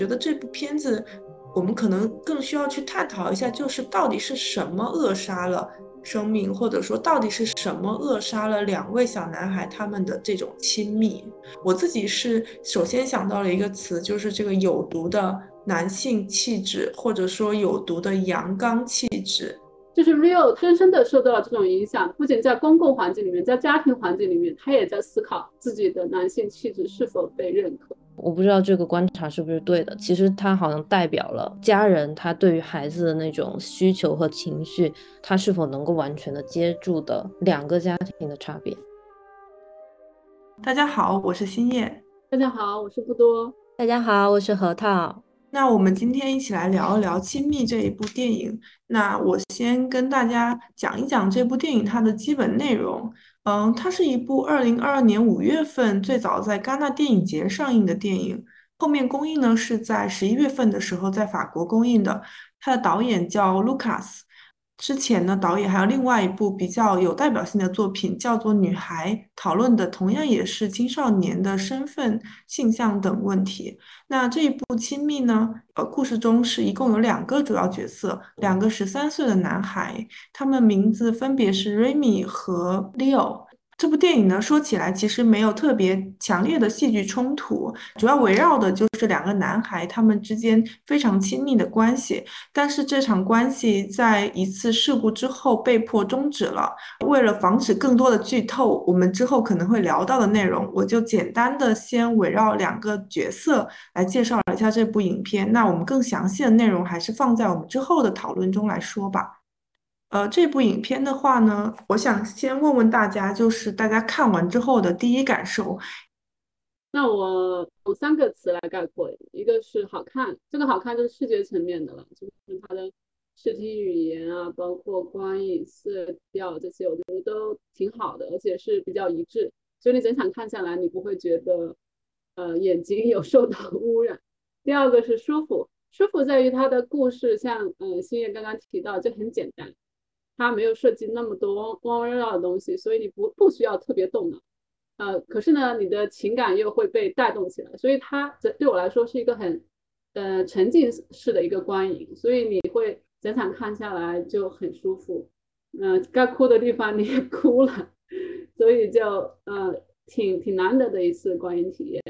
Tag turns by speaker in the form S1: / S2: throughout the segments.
S1: 觉得这部片子，我们可能更需要去探讨一下，就是到底是什么扼杀了生命，或者说到底是什么扼杀了两位小男孩他们的这种亲密。我自己是首先想到了一个词，就是这个有毒的男性气质，或者说有毒的阳刚气质。
S2: 就是 Rio 深深的受到了这种影响，不仅在公共环境里面，在家庭环境里面，他也在思考自己的男性气质是否被认可。
S3: 我不知道这个观察是不是对的，其实它好像代表了家人他对于孩子的那种需求和情绪，他是否能够完全的接住的两个家庭的差别。
S1: 大家好，我是新叶。
S2: 大家好，我是不多。
S3: 大家好，我是核桃。
S1: 那我们今天一起来聊一聊《亲密》这一部电影。那我先跟大家讲一讲这部电影它的基本内容。嗯，它是一部二零二二年五月份最早在戛纳电影节上映的电影，后面公映呢是在十一月份的时候在法国公映的。它的导演叫 Lucas。之前呢，导演还有另外一部比较有代表性的作品，叫做《女孩》，讨论的同样也是青少年的身份、性向等问题。那这一部《亲密》呢，呃，故事中是一共有两个主要角色，两个十三岁的男孩，他们名字分别是 Remy 和 Leo。这部电影呢，说起来其实没有特别强烈的戏剧冲突，主要围绕的就是两个男孩他们之间非常亲密的关系。但是这场关系在一次事故之后被迫终止了。为了防止更多的剧透，我们之后可能会聊到的内容，我就简单的先围绕两个角色来介绍一下这部影片。那我们更详细的内容还是放在我们之后的讨论中来说吧。呃，这部影片的话呢，我想先问问大家，就是大家看完之后的第一感受。
S2: 那我用三个词来概括，一个是好看，这个好看就是视觉层面的了，就是它的视听语言啊，包括光影、色调这些，我觉得都挺好的，而且是比较一致，所以你整场看下来，你不会觉得呃眼睛 有受到污染。第二个是舒服，舒服在于它的故事，像嗯星月刚刚提到，就很简单。它没有设计那么多弯弯绕绕的东西，所以你不不需要特别动脑，呃，可是呢，你的情感又会被带动起来，所以它这对我来说是一个很，呃，沉浸式的一个观影，所以你会整场看下来就很舒服，嗯，该哭的地方你也 哭了，所以就呃挺挺难得的一次观影体验。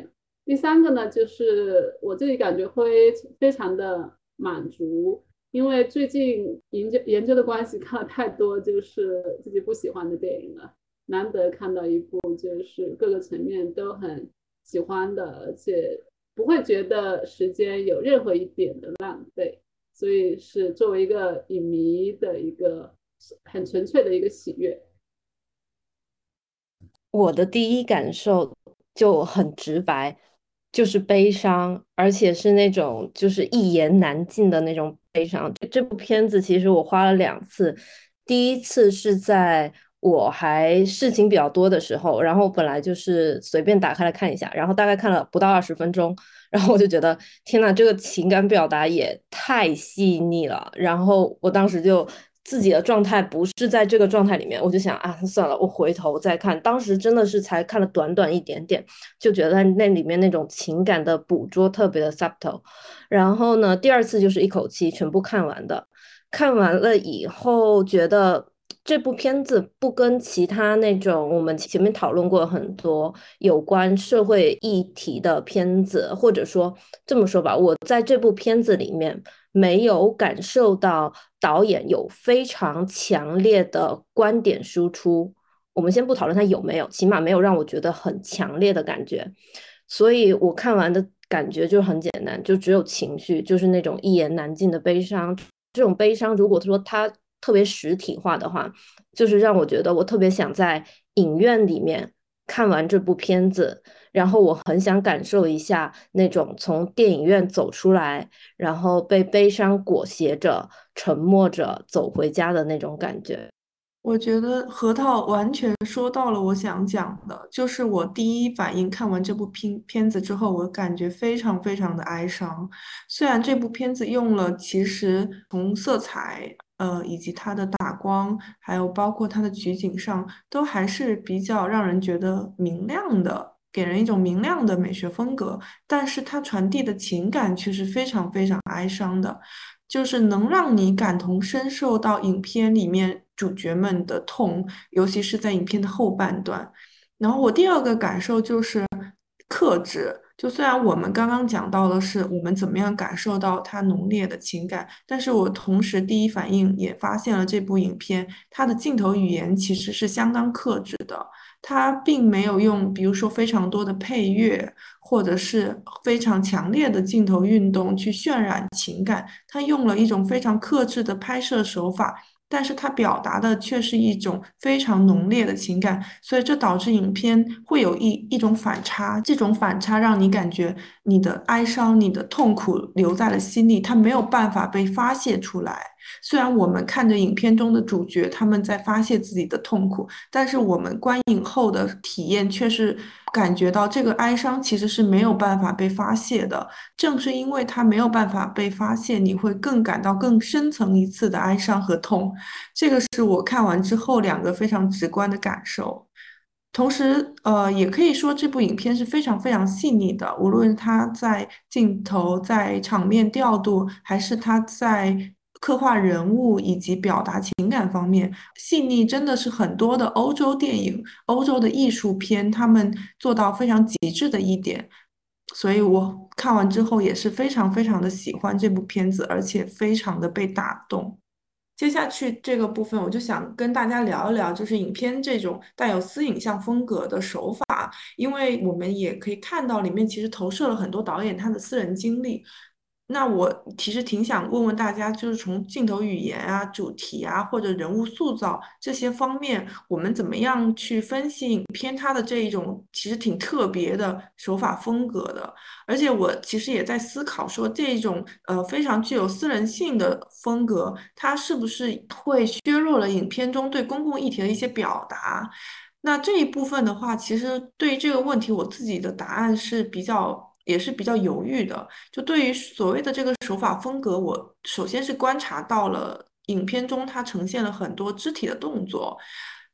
S2: 第三个呢，就是我自己感觉会非常的满足。因为最近研究研究的关系，看了太多就是自己不喜欢的电影了，难得看到一部就是各个层面都很喜欢的，而且不会觉得时间有任何一点的浪费，所以是作为一个影迷的一个很纯粹的一个喜悦。
S3: 我的第一感受就很直白，就是悲伤，而且是那种就是一言难尽的那种。悲伤。这部片子其实我花了两次，第一次是在我还事情比较多的时候，然后本来就是随便打开来看一下，然后大概看了不到二十分钟，然后我就觉得天呐，这个情感表达也太细腻了，然后我当时就。自己的状态不是在这个状态里面，我就想啊，算了，我回头再看。当时真的是才看了短短一点点，就觉得那里面那种情感的捕捉特别的 subtle。然后呢，第二次就是一口气全部看完的。看完了以后，觉得这部片子不跟其他那种我们前面讨论过很多有关社会议题的片子，或者说这么说吧，我在这部片子里面。没有感受到导演有非常强烈的观点输出。我们先不讨论他有没有，起码没有让我觉得很强烈的感觉。所以我看完的感觉就很简单，就只有情绪，就是那种一言难尽的悲伤。这种悲伤，如果说它特别实体化的话，就是让我觉得我特别想在影院里面看完这部片子。然后我很想感受一下那种从电影院走出来，然后被悲伤裹挟着、沉默着走回家的那种感觉。
S1: 我觉得核桃完全说到了我想讲的，就是我第一反应看完这部片片子之后，我感觉非常非常的哀伤。虽然这部片子用了，其实从色彩，呃，以及它的打光，还有包括它的取景上，都还是比较让人觉得明亮的。给人一种明亮的美学风格，但是它传递的情感却是非常非常哀伤的，就是能让你感同身受到影片里面主角们的痛，尤其是在影片的后半段。然后我第二个感受就是克制。就虽然我们刚刚讲到的是我们怎么样感受到它浓烈的情感，但是我同时第一反应也发现了这部影片它的镜头语言其实是相当克制的，它并没有用比如说非常多的配乐或者是非常强烈的镜头运动去渲染情感，它用了一种非常克制的拍摄手法。但是它表达的却是一种非常浓烈的情感，所以这导致影片会有一一种反差，这种反差让你感觉你的哀伤、你的痛苦留在了心里，它没有办法被发泄出来。虽然我们看着影片中的主角他们在发泄自己的痛苦，但是我们观影后的体验却是感觉到这个哀伤其实是没有办法被发泄的。正是因为它没有办法被发泄，你会更感到更深层一次的哀伤和痛。这个是我看完之后两个非常直观的感受。同时，呃，也可以说这部影片是非常非常细腻的，无论它在镜头、在场面调度，还是它在。刻画人物以及表达情感方面细腻，真的是很多的欧洲电影、欧洲的艺术片他们做到非常极致的一点。所以我看完之后也是非常非常的喜欢这部片子，而且非常的被打动。接下去这个部分，我就想跟大家聊一聊，就是影片这种带有私影像风格的手法，因为我们也可以看到里面其实投射了很多导演他的私人经历。那我其实挺想问问大家，就是从镜头语言啊、主题啊，或者人物塑造这些方面，我们怎么样去分析影片它的这一种其实挺特别的手法风格的？而且我其实也在思考说，这种呃非常具有私人性的风格，它是不是会削弱了影片中对公共议题的一些表达？那这一部分的话，其实对于这个问题，我自己的答案是比较。也是比较犹豫的。就对于所谓的这个手法风格，我首先是观察到了影片中它呈现了很多肢体的动作。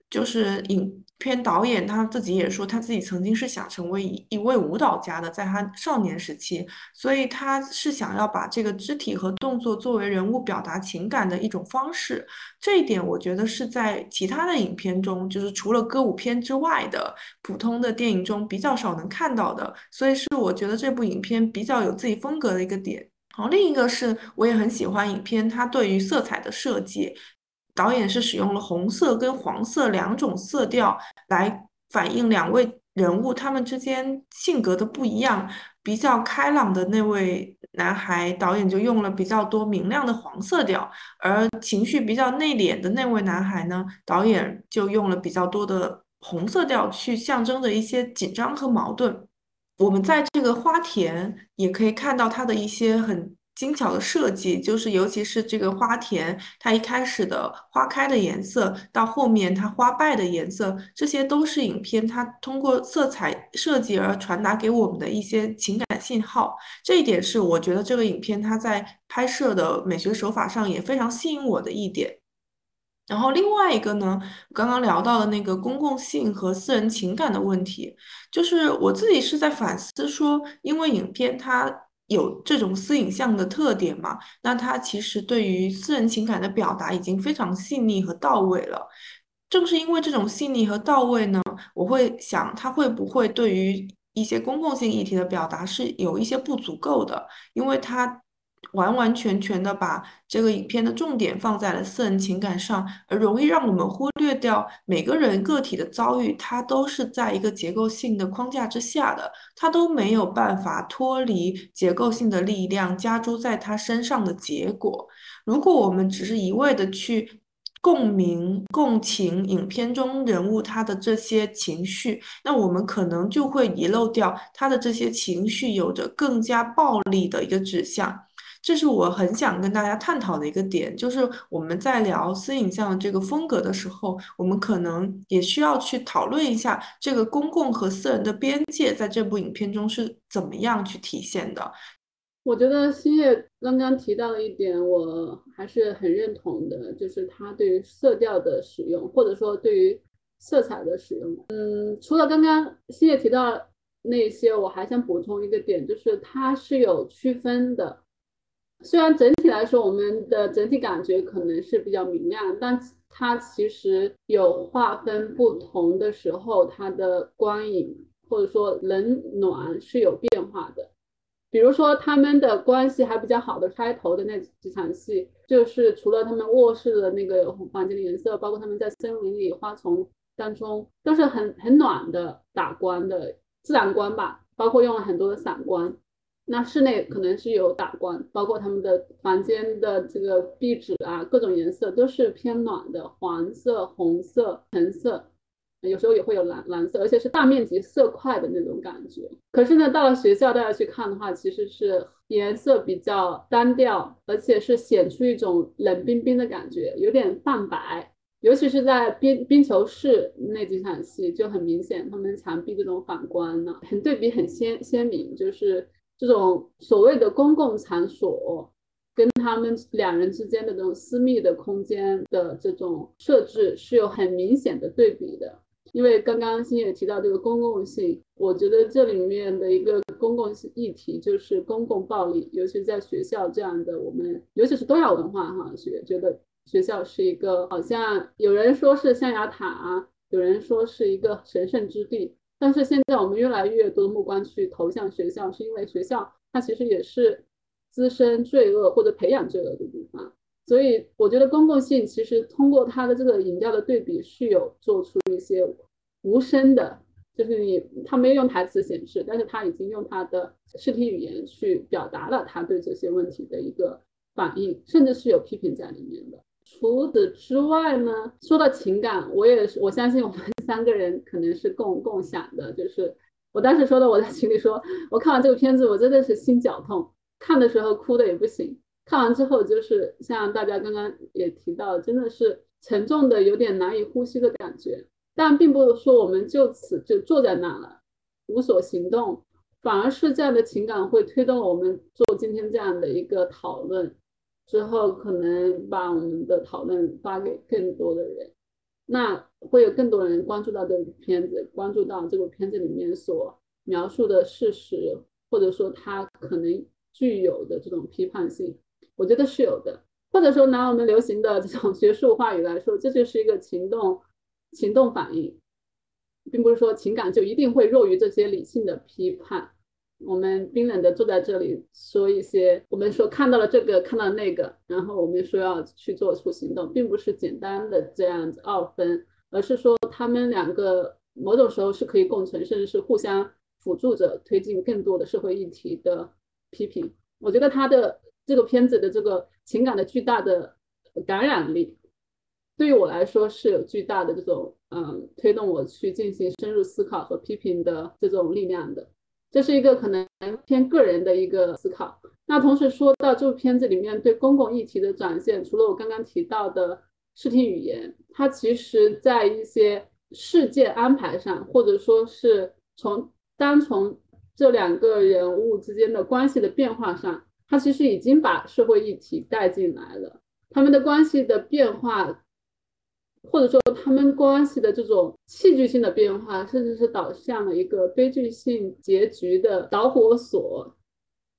S1: 就是影片导演他自己也说，他自己曾经是想成为一一位舞蹈家的，在他少年时期，所以他是想要把这个肢体和动作作为人物表达情感的一种方式。这一点我觉得是在其他的影片中，就是除了歌舞片之外的普通的电影中比较少能看到的，所以是我觉得这部影片比较有自己风格的一个点。然后另一个是我也很喜欢影片它对于色彩的设计。导演是使用了红色跟黄色两种色调来反映两位人物他们之间性格的不一样。比较开朗的那位男孩，导演就用了比较多明亮的黄色调；而情绪比较内敛的那位男孩呢，导演就用了比较多的红色调去象征着一些紧张和矛盾。我们在这个花田也可以看到他的一些很。精巧的设计，就是尤其是这个花田，它一开始的花开的颜色，到后面它花败的颜色，这些都是影片它通过色彩设计而传达给我们的一些情感信号。这一点是我觉得这个影片它在拍摄的美学手法上也非常吸引我的一点。然后另外一个呢，刚刚聊到的那个公共性和私人情感的问题，就是我自己是在反思说，因为影片它。有这种私影像的特点嘛？那他其实对于私人情感的表达已经非常细腻和到位了。正是因为这种细腻和到位呢，我会想它会不会对于一些公共性议题的表达是有一些不足够的，因为它。完完全全的把这个影片的重点放在了私人情感上，而容易让我们忽略掉每个人个体的遭遇，它都是在一个结构性的框架之下的，它都没有办法脱离结构性的力量加诸在他身上的结果。如果我们只是一味的去共鸣、共情影片中人物他的这些情绪，那我们可能就会遗漏掉他的这些情绪有着更加暴力的一个指向。这是我很想跟大家探讨的一个点，就是我们在聊私影像这个风格的时候，我们可能也需要去讨论一下这个公共和私人的边界在这部影片中是怎么样去体现的。
S2: 我觉得星月刚刚提到的一点，我还是很认同的，就是他对于色调的使用，或者说对于色彩的使用。嗯，除了刚刚星月提到那些，我还想补充一个点，就是它是有区分的。虽然整体来说，我们的整体感觉可能是比较明亮，但它其实有划分不同的时候，它的光影或者说冷暖是有变化的。比如说他们的关系还比较好的开头的那几场戏，就是除了他们卧室的那个房间的颜色，包括他们在森林里花丛当中，都是很很暖的打光的自然光吧，包括用了很多的散光。那室内可能是有打光，包括他们的房间的这个壁纸啊，各种颜色都是偏暖的，黄色、红色、橙色，有时候也会有蓝蓝色，而且是大面积色块的那种感觉。可是呢，到了学校大家去看的话，其实是颜色比较单调，而且是显出一种冷冰冰的感觉，有点泛白。尤其是在冰冰球室那几场戏就很明显，他们墙壁这种反光呢，很对比很鲜鲜明，就是。这种所谓的公共场所，跟他们两人之间的这种私密的空间的这种设置是有很明显的对比的。因为刚刚星野提到这个公共性，我觉得这里面的一个公共性议题就是公共暴力，尤其在学校这样的我们，尤其是东亚文化哈学，觉得学校是一个好像有人说是象牙塔，有人说是一个神圣之地。但是现在我们越来越多的目光去投向学校，是因为学校它其实也是滋生罪恶或者培养罪恶的地方。所以我觉得公共性其实通过它的这个影调的对比是有做出一些无声的，就是你他没有用台词显示，但是他已经用他的视听语言去表达了他对这些问题的一个反应，甚至是有批评在里面的。除此之外呢，说到情感，我也是我相信我们三个人可能是共共享的。就是我当时说的，我在群里说，我看完这个片子，我真的是心绞痛，看的时候哭的也不行，看完之后就是像大家刚刚也提到，真的是沉重的，有点难以呼吸的感觉。但并不是说我们就此就坐在那了，无所行动，反而是这样的情感会推动我们做今天这样的一个讨论。之后可能把我们的讨论发给更多的人，那会有更多人关注到这部片子，关注到这部片子里面所描述的事实，或者说它可能具有的这种批判性，我觉得是有的。或者说拿我们流行的这种学术话语来说，这就是一个行动行动反应，并不是说情感就一定会弱于这些理性的批判。我们冰冷的坐在这里说一些，我们说看到了这个，看到那个，然后我们说要去做出行动，并不是简单的这样子二分，而是说他们两个某种时候是可以共存，甚至是互相辅助着推进更多的社会议题的批评。我觉得他的这个片子的这个情感的巨大的感染力，对于我来说是有巨大的这种嗯推动我去进行深入思考和批评的这种力量的。这是一个可能偏个人的一个思考。那同时说到这部片子里面对公共议题的展现，除了我刚刚提到的视听语言，它其实在一些事件安排上，或者说是从单从这两个人物之间的关系的变化上，它其实已经把社会议题带进来了。他们的关系的变化。或者说，他们关系的这种戏剧性的变化，甚至是导向了一个悲剧性结局的导火索，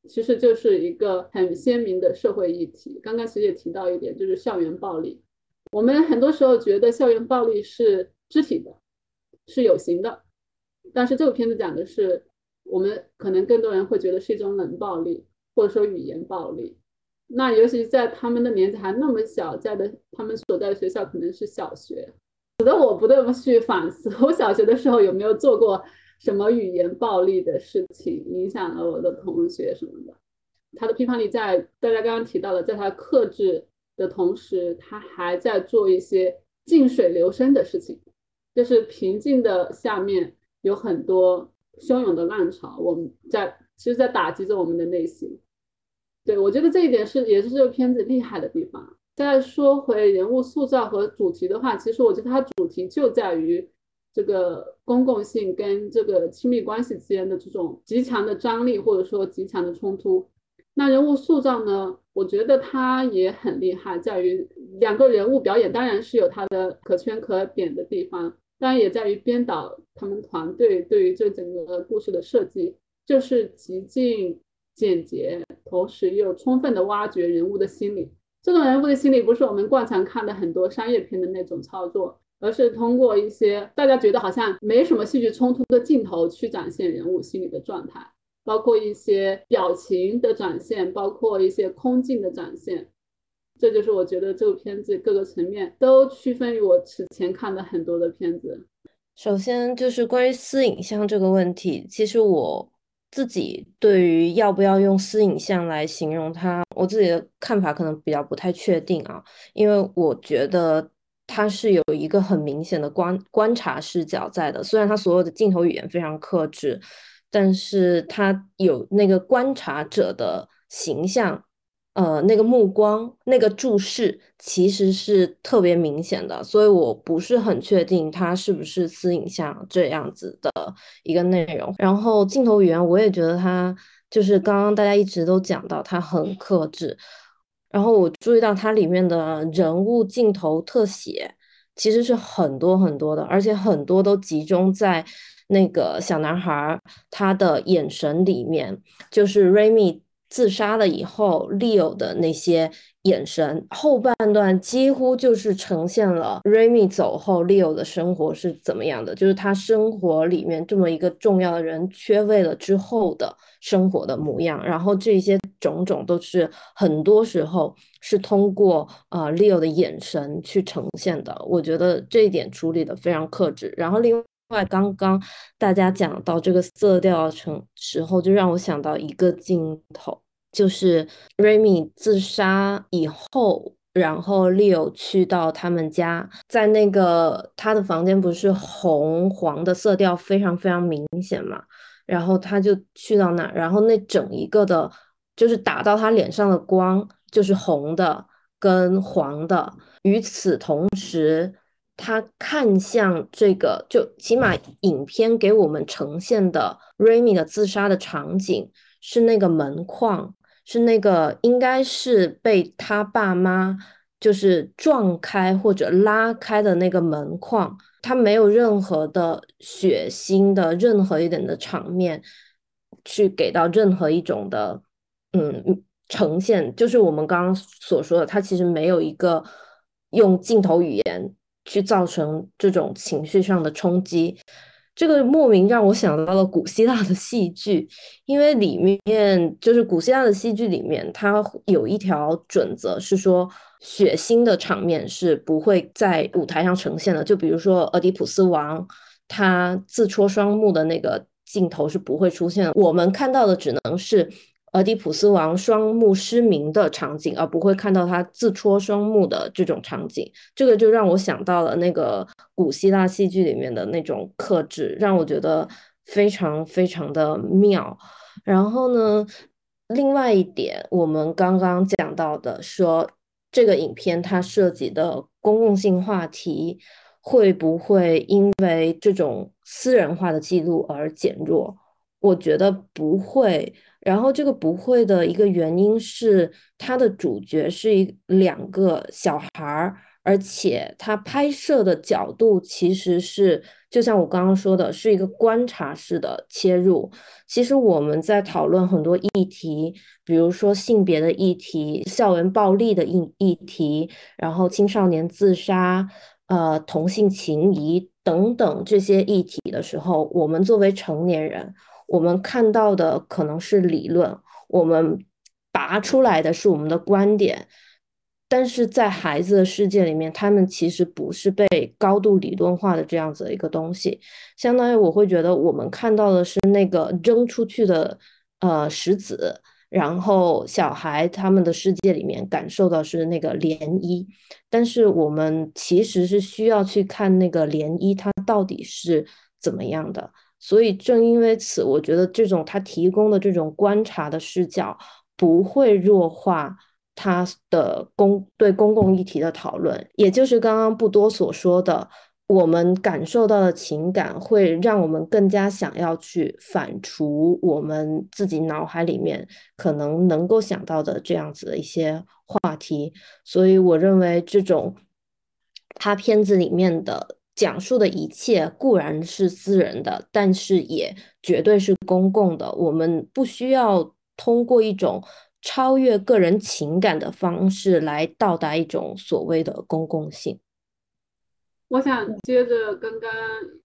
S2: 其实就是一个很鲜明的社会议题。刚刚其实也提到一点，就是校园暴力。我们很多时候觉得校园暴力是肢体的，是有形的，但是这个片子讲的是，我们可能更多人会觉得是一种冷暴力，或者说语言暴力。那尤其在他们的年纪还那么小，在的他们所在的学校可能是小学，使得我不得不去反思，我小学的时候有没有做过什么语言暴力的事情，影响了我的同学什么的。他的批判力在大家刚刚提到的，在他克制的同时，他还在做一些静水流深的事情，就是平静的下面有很多汹涌的浪潮，我们在其实，在打击着我们的内心。对，我觉得这一点是也是这个片子厉害的地方。再说回人物塑造和主题的话，其实我觉得它主题就在于这个公共性跟这个亲密关系之间的这种极强的张力，或者说极强的冲突。那人物塑造呢，我觉得它也很厉害，在于两个人物表演当然是有它的可圈可点的地方，当然也在于编导他们团队对于这整个故事的设计，就是极尽简洁，同时又充分的挖掘人物的心理。这种人物的心理不是我们惯常看的很多商业片的那种操作，而是通过一些大家觉得好像没什么戏剧冲突的镜头去展现人物心理的状态，包括一些表情的展现，包括一些空镜的展现。这就是我觉得这部片子各个层面都区分于我此前看的很多的片子。
S3: 首先就是关于私影像这个问题，其实我自己对于要不要用私影像来形容它，我自己的看法可能比较不太确定啊，因为我觉得它是有一个很明显的观观察视角在的，虽然它所有的镜头语言非常克制，但是它有那个观察者的形象。呃，那个目光，那个注视，其实是特别明显的，所以我不是很确定它是不是私影像这样子的一个内容。然后镜头语言，我也觉得它就是刚刚大家一直都讲到，它很克制。然后我注意到它里面的人物镜头特写其实是很多很多的，而且很多都集中在那个小男孩他的眼神里面，就是 Remy。自杀了以后，Leo 的那些眼神，后半段几乎就是呈现了 Remy 走后 Leo 的生活是怎么样的，就是他生活里面这么一个重要的人缺位了之后的生活的模样。然后这些种种都是很多时候是通过呃 Leo 的眼神去呈现的。我觉得这一点处理的非常克制。然后另外，刚刚大家讲到这个色调成时候，就让我想到一个镜头，就是 Remy 自杀以后，然后 Leo 去到他们家，在那个他的房间不是红黄的色调非常非常明显嘛，然后他就去到那，然后那整一个的，就是打到他脸上的光就是红的跟黄的，与此同时。他看向这个，就起码影片给我们呈现的 Remy 的自杀的场景是那个门框，是那个应该是被他爸妈就是撞开或者拉开的那个门框，他没有任何的血腥的任何一点的场面去给到任何一种的嗯呈现，就是我们刚刚所说的，他其实没有一个用镜头语言。去造成这种情绪上的冲击，这个莫名让我想到了古希腊的戏剧，因为里面就是古希腊的戏剧里面，它有一条准则是说，血腥的场面是不会在舞台上呈现的。就比如说俄狄浦斯王他自戳双目的那个镜头是不会出现，我们看到的只能是。俄狄浦斯王双目失明的场景，而不会看到他自戳双目的这种场景，这个就让我想到了那个古希腊戏剧里面的那种克制，让我觉得非常非常的妙。然后呢，另外一点，我们刚刚讲到的，说这个影片它涉及的公共性话题，会不会因为这种私人化的记录而减弱？我觉得不会。然后这个不会的一个原因是，它的主角是一两个小孩儿，而且他拍摄的角度其实是，就像我刚刚说的，是一个观察式的切入。其实我们在讨论很多议题，比如说性别的议题、校园暴力的议议题，然后青少年自杀、呃同性情谊等等这些议题的时候，我们作为成年人。我们看到的可能是理论，我们拔出来的是我们的观点，但是在孩子的世界里面，他们其实不是被高度理论化的这样子的一个东西。相当于我会觉得，我们看到的是那个扔出去的呃石子，然后小孩他们的世界里面感受到是那个涟漪，但是我们其实是需要去看那个涟漪它到底是怎么样的。所以正因为此，我觉得这种他提供的这种观察的视角不会弱化他的公对公共议题的讨论，也就是刚刚不多所说的，我们感受到的情感会让我们更加想要去反刍我们自己脑海里面可能能够想到的这样子的一些话题。所以我认为这种他片子里面的。讲述的一切固然是私人的，但是也绝对是公共的。我们不需要通过一种超越个人情感的方式来到达一种所谓的公共性。
S2: 我想接着刚刚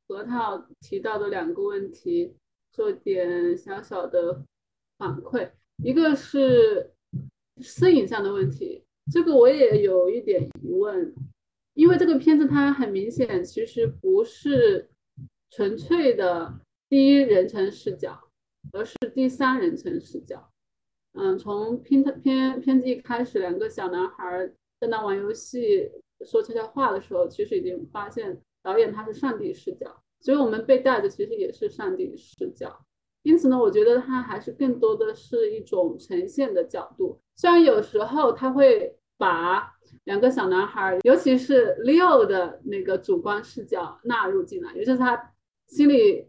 S2: 核桃提到的两个问题做点小小的反馈，一个是私隐上的问题，这个我也有一点疑问，因为这个片子它很明显其实不是纯粹的第一人称视角，而是第三人称视角。嗯，从片片片子一开始，两个小男孩在那玩游戏。说悄悄话的时候，其实已经发现导演他是上帝视角，所以我们被带的其实也是上帝视角。因此呢，我觉得他还是更多的是一种呈现的角度。虽然有时候他会把两个小男孩，尤其是 Leo 的那个主观视角纳入进来，也就是他心里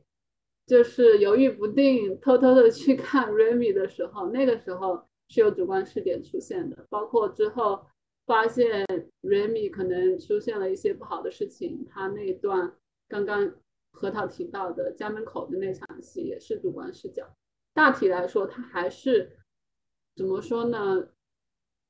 S2: 就是犹豫不定，偷偷的去看 Remy 的时候，那个时候是有主观视点出现的，包括之后。发现 Remy 可能出现了一些不好的事情，他那段刚刚核桃提到的家门口的那场戏也是主观视角。大体来说，他还是怎么说呢？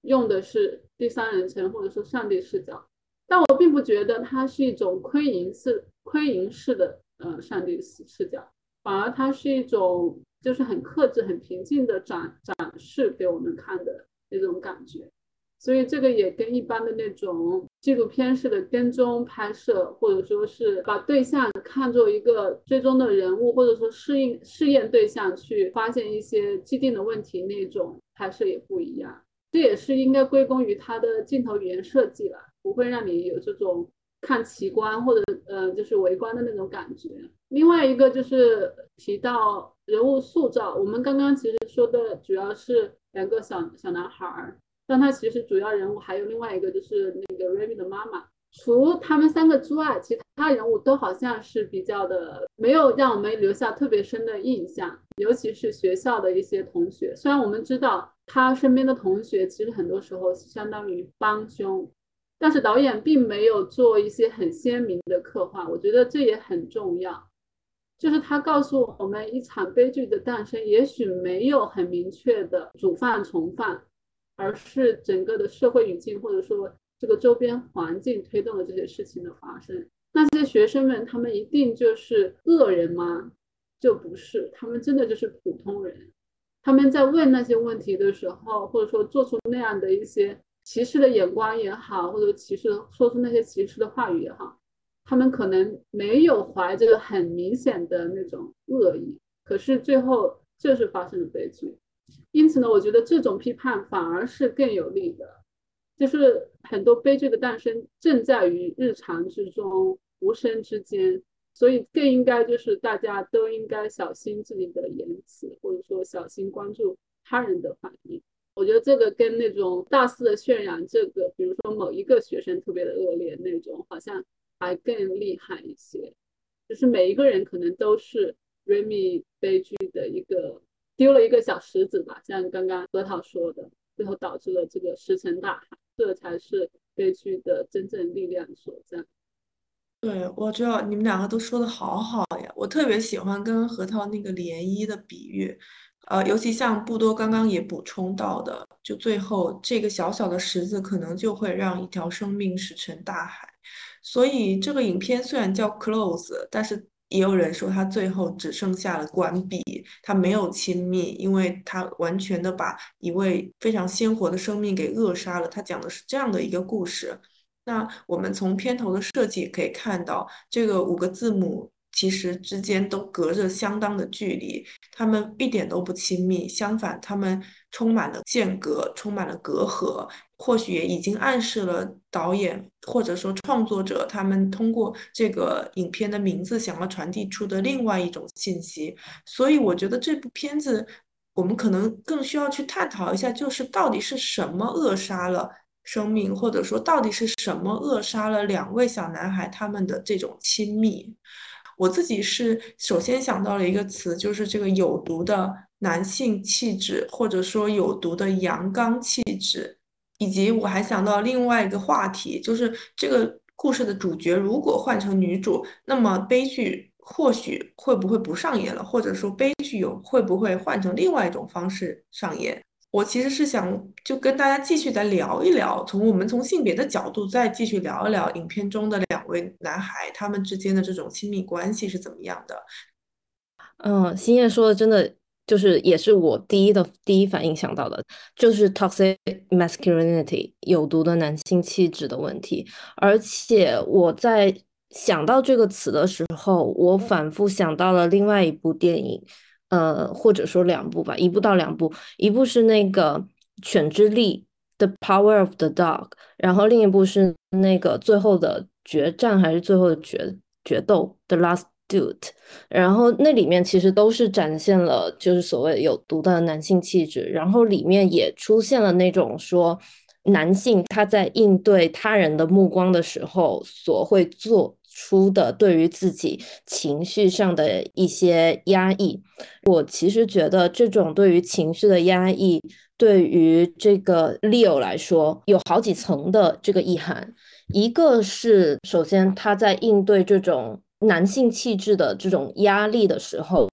S2: 用的是第三人称或者说上帝视角，但我并不觉得它是一种窥淫式、窥淫式的呃上帝视视角，反而它是一种就是很克制、很平静的展展示给我们看的那种感觉。所以这个也跟一般的那种纪录片式的跟踪拍摄，或者说是把对象看作一个追踪的人物，或者说适应试验对象去发现一些既定的问题那种拍摄也不一样。这也是应该归功于他的镜头语言设计了，不会让你有这种看奇观或者呃就是围观的那种感觉。另外一个就是提到人物塑造，我们刚刚其实说的主要是两个小小男孩儿。但他其实主要人物还有另外一个，就是那个 Remy 的妈妈。除他们三个之外，其他人物都好像是比较的没有让我们留下特别深的印象。尤其是学校的一些同学，虽然我们知道他身边的同学其实很多时候相当于帮凶，但是导演并没有做一些很鲜明的刻画。我觉得这也很重要，就是他告诉我们一场悲剧的诞生，也许没有很明确的主犯从犯。而是整个的社会语境，或者说这个周边环境推动了这些事情的发生。那些学生们，他们一定就是恶人吗？就不是，他们真的就是普通人。他们在问那些问题的时候，或者说做出那样的一些歧视的眼光也好，或者歧视说出那些歧视的话语也好，他们可能没有怀着很明显的那种恶意，可是最后就是发生了悲剧。因此呢，我觉得这种批判反而是更有利的，就是很多悲剧的诞生正在于日常之中、无声之间，所以更应该就是大家都应该小心自己的言辞，或者说小心关注他人的反应。我觉得这个跟那种大肆的渲染这个，比如说某一个学生特别的恶劣那种，好像还更厉害一些。就是每一个人可能都是 Remy 悲剧的一个。丢了一个小石子吧，像刚刚核桃说的，最后导致了这个石沉大海，这才是悲剧的真正力量所在。
S1: 对，我知道你们两个都说的好好呀，我特别喜欢跟核桃那个涟漪的比喻，呃，尤其像布多刚刚也补充到的，就最后这个小小的石子可能就会让一条生命石沉大海。所以这个影片虽然叫 Close，但是。也有人说它最后只剩下了关闭，它没有亲密，因为它完全的把一位非常鲜活的生命给扼杀了。他讲的是这样的一个故事。那我们从片头的设计可以看到，这个五个字母。其实之间都隔着相当的距离，他们一点都不亲密，相反，他们充满了间隔，充满了隔阂。或许也已经暗示了导演或者说创作者他们通过这个影片的名字想要传递出的另外一种信息。所以，我觉得这部片子我们可能更需要去探讨一下，就是到底是什么扼杀了生命，或者说到底是什么扼杀了两位小男孩他们的这种亲密。我自己是首先想到了一个词，就是这个有毒的男性气质，或者说有毒的阳刚气质，以及我还想到另外一个话题，就是这个故事的主角如果换成女主，那么悲剧或许会不会不上演了，或者说悲剧有会不会换成另外一种方式上演？我其实是想就跟大家继续再聊一聊，从我们从性别的角度再继续聊一聊影片中的两位男孩他们之间的这种亲密关系是怎么样的。
S3: 嗯，星夜说的真的就是也是我第一的第一反应想到的，就是 toxic masculinity 有毒的男性气质的问题。而且我在想到这个词的时候，我反复想到了另外一部电影。呃，或者说两部吧，一部到两部，一部是那个《犬之力》The Power of the Dog，然后另一部是那个最后的决战还是最后的决决斗 The Last Duel，然后那里面其实都是展现了就是所谓有毒的男性气质，然后里面也出现了那种说男性他在应对他人的目光的时候所会做。出的对于自己情绪上的一些压抑，我其实觉得这种对于情绪的压抑，对于这个 Leo 来说有好几层的这个意涵。一个是首先他在应对这种男性气质的这种压力的时候，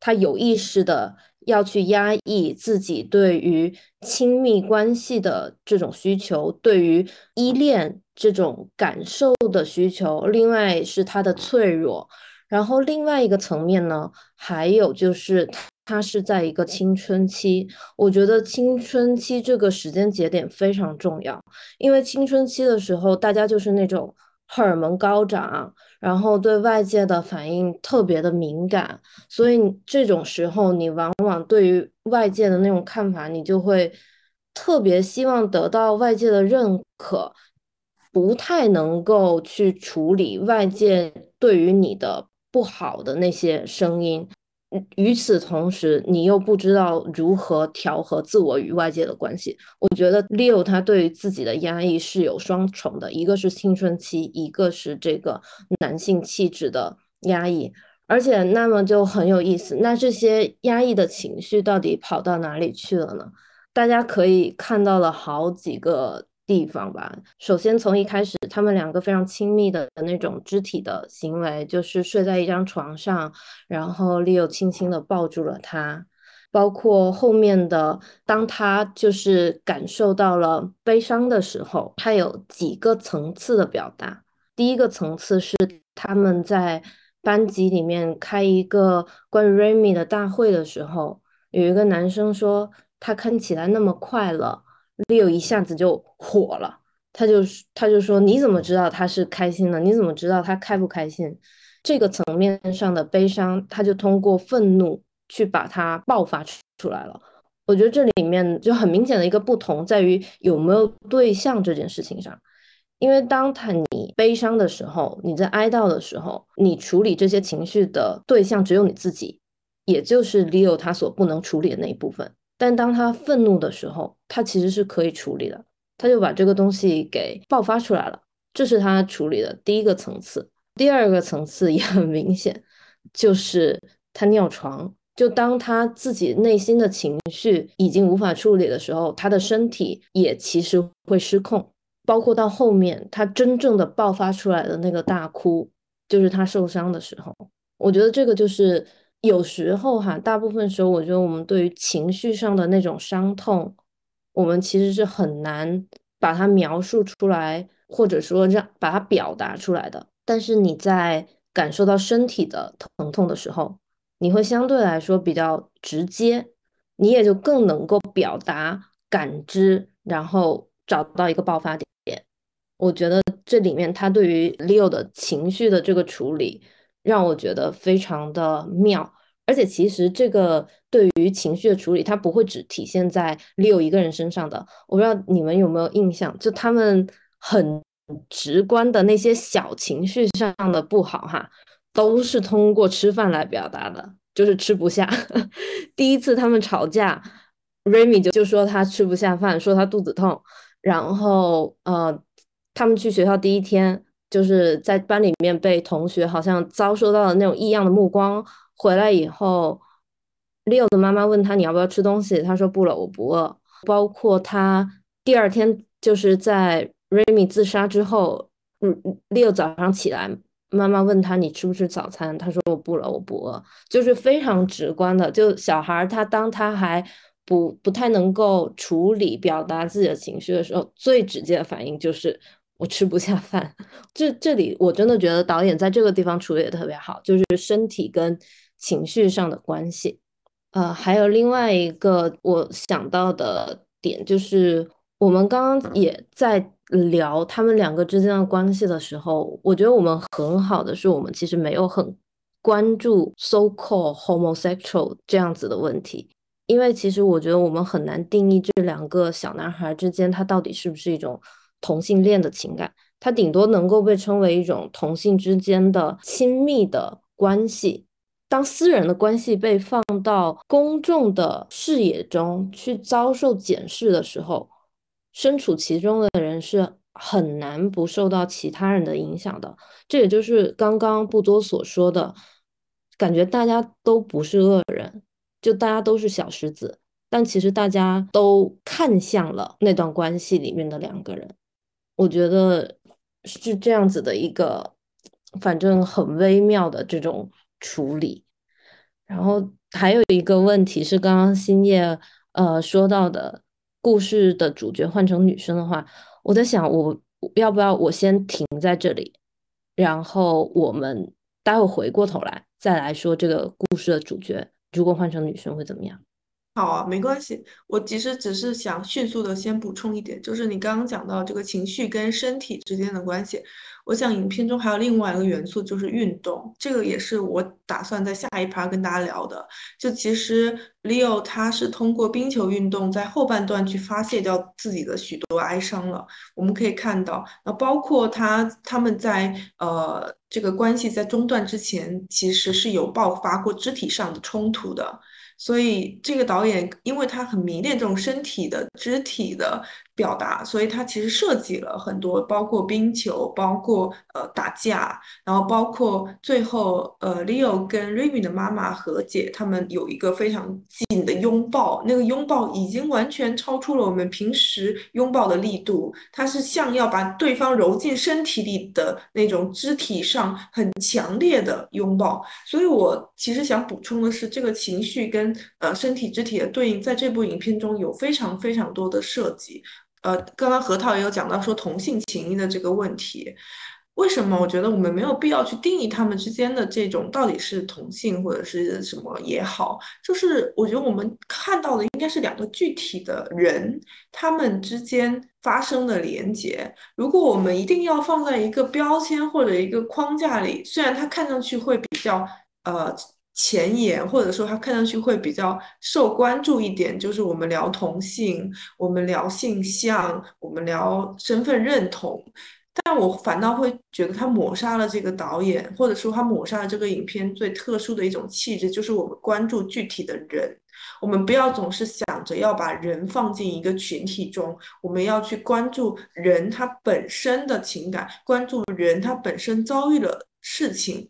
S3: 他有意识的要去压抑自己对于亲密关系的这种需求，对于依恋。这种感受的需求，另外是他的脆弱，然后另外一个层面呢，还有就是他是在一个青春期。我觉得青春期这个时间节点非常重要，因为青春期的时候，大家就是那种荷尔蒙高涨，然后对外界的反应特别的敏感，所以这种时候，你往往对于外界的那种看法，你就会特别希望得到外界的认可。不太能够去处理外界对于你的不好的那些声音，与此同时，你又不知道如何调和自我与外界的关系。我觉得 Leo 他对于自己的压抑是有双重的，一个是青春期，一个是这个男性气质的压抑。而且，那么就很有意思，那这些压抑的情绪到底跑到哪里去了呢？大家可以看到了好几个。地方吧。首先，从一开始，他们两个非常亲密的那种肢体的行为，就是睡在一张床上，然后 Leo 轻轻的抱住了他。包括后面的，当他就是感受到了悲伤的时候，他有几个层次的表达。第一个层次是他们在班级里面开一个关于 Remy 的大会的时候，有一个男生说他看起来那么快乐。Leo 一下子就火了，他就他就说：“你怎么知道他是开心的？你怎么知道他开不开心？这个层面上的悲伤，他就通过愤怒去把它爆发出来了。我觉得这里面就很明显的一个不同在于有没有对象这件事情上，因为当他你悲伤的时候，你在哀悼的时候，你处理这些情绪的对象只有你自己，也就是 Leo 他所不能处理的那一部分。”但当他愤怒的时候，他其实是可以处理的，他就把这个东西给爆发出来了，这是他处理的第一个层次。第二个层次也很明显，就是他尿床。就当他自己内心的情绪已经无法处理的时候，他的身体也其实会失控。包括到后面他真正的爆发出来的那个大哭，就是他受伤的时候。我觉得这个就是。有时候哈，大部分时候，我觉得我们对于情绪上的那种伤痛，我们其实是很难把它描述出来，或者说让把它表达出来的。但是你在感受到身体的疼痛的时候，你会相对来说比较直接，你也就更能够表达感知，然后找到一个爆发点。我觉得这里面他对于 Leo 的情绪的这个处理。让我觉得非常的妙，而且其实这个对于情绪的处理，它不会只体现在 Leo 一个人身上的。我不知道你们有没有印象，就他们很直观的那些小情绪上的不好，哈，都是通过吃饭来表达的，就是吃不下。第一次他们吵架，Remy 就就说他吃不下饭，说他肚子痛，然后呃，他们去学校第一天。就是在班里面被同学好像遭受到了那种异样的目光，回来以后，Leo 的妈妈问他你要不要吃东西，他说不了，我不饿。包括他第二天就是在 Remy 自杀之后嗯，Leo 早上起来，妈妈问他你吃不吃早餐，他说我不了，我不饿，就是非常直观的。就小孩他当他还不不太能够处理表达自己的情绪的时候，最直接的反应就是我吃不下饭。这这里我真的觉得导演在这个地方处理的特别好，就是身体跟情绪上的关系。呃，还有另外一个我想到的点就是，我们刚刚也在聊他们两个之间的关系的时候，我觉得我们很好的是我们其实没有很关注 so called homosexual 这样子的问题，因为其实我觉得我们很难定义这两个小男孩之间他到底是不是一种同性恋的情感，它顶多能够被称为一种同性之间的亲密的关系。当私人的关系被放到公众的视野中去遭受检视的时候，身处其中的人是很难不受到其他人的影响的。这也就是刚刚不多所说的，感觉大家都不是恶人，就大家都是小石子，但其实大家都看向了那段关系里面的两个人。我觉得是这样子的一个，反正很微妙的这种。处理，然后还有一个问题是，刚刚星夜呃说到的故事的主角换成女生的话，我在想，我要不要我先停在这里，然后我们待会回过头来再来说这个故事的主角如果换成女生会怎么样？
S1: 好啊，没关系。我其实只是想迅速的先补充一点，就是你刚刚讲到这个情绪跟身体之间的关系。我想影片中还有另外一个元素，就是运动。这个也是我打算在下一趴跟大家聊的。就其实 Leo 他是通过冰球运动在后半段去发泄掉自己的许多哀伤了。我们可以看到，那包括他他们在呃这个关系在中断之前，其实是有爆发过肢体上的冲突的。所以这个导演，因为他很迷恋这种身体的肢体的表达，所以它其实设计了很多，包括冰球，包括呃打架，然后包括最后呃 Leo 跟 Remy 的妈妈和解，他们有一个非常紧的拥抱，那个拥抱已经完全超出了我们平时拥抱的力度，它是像要把对方揉进身体里的那种肢体上很强烈的拥抱。所以我其实想补充的是，这个情绪跟呃，身体肢体的对应，在这部影片中有非常非常多的设计。呃，刚刚核桃也有讲到说同性情谊的这个问题，为什么？我觉得我们没有必要去定义他们之间的这种到底是同性或者是什么也好，就是我觉得我们看到的应该是两个具体的人，他们之间发生的连接。如果我们一定要放在一个标签或者一个框架里，虽然它看上去会比较呃。前沿，或者说他看上去会比较受关注一点，就是我们聊同性，我们聊性向，我们聊身份认同，但我反倒会觉得他抹杀了这个导演，或者说他抹杀了这个影片最特殊的一种气质，就是我们关注具体的人，我们不要总是想着要把人放进一个群体中，我们要去关注人他本身的情感，关注人他本身遭遇了事情。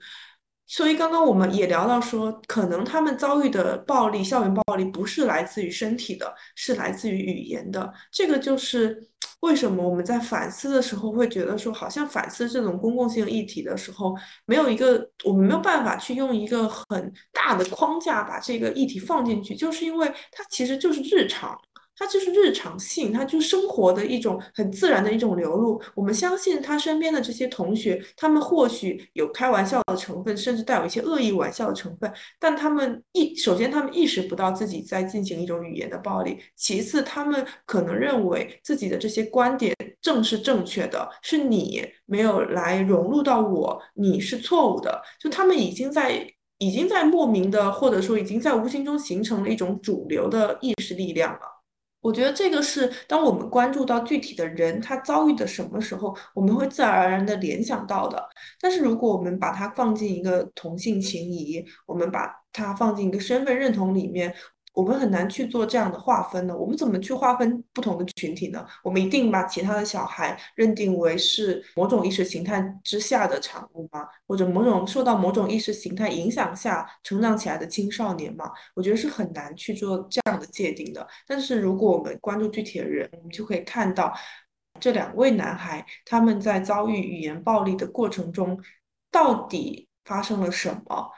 S1: 所以刚刚我们也聊到说，可能他们遭遇的暴力、校园暴力不是来自于身体的，是来自于语言的。这个就是为什么我们在反思的时候会觉得说，好像反思这种公共性议题的时候，没有一个我们没有办法去用一个很大的框架把这个议题放进去，就是因为它其实就是日常。它就是日常性，它就是生活的一种很自然的一种流露。我们相信他身边的这些同学，他们或许有开玩笑的成分，甚至带有一些恶意玩笑的成分，但他们意首先他们意识不到自己在进行一种语言的暴力，其次他们可能认为自己的这些观点正是正确的，是你没有来融入到我，你是错误的。就他们已经在已经在莫名的，或者说已经在无形中形成了一种主流的意识力量了。我觉得这个是当我们关注到具体的人他遭遇的什么时候，我们会自然而然的联想到的。但是如果我们把它放进一个同性情谊，我们把它放进一个身份认同里面。我们很难去做这样的划分呢。我们怎么去划分不同的群体呢？我们一定把其他的小孩认定为是某种意识形态之下的产物吗？或者某种受到某种意识形态影响下成长起来的青少年吗？我觉得是很难去做这样的界定的。但是如果我们关注具体的人，我们就可以看到。这两位男孩他们在遭遇语言暴力的过程中到底发生了什么。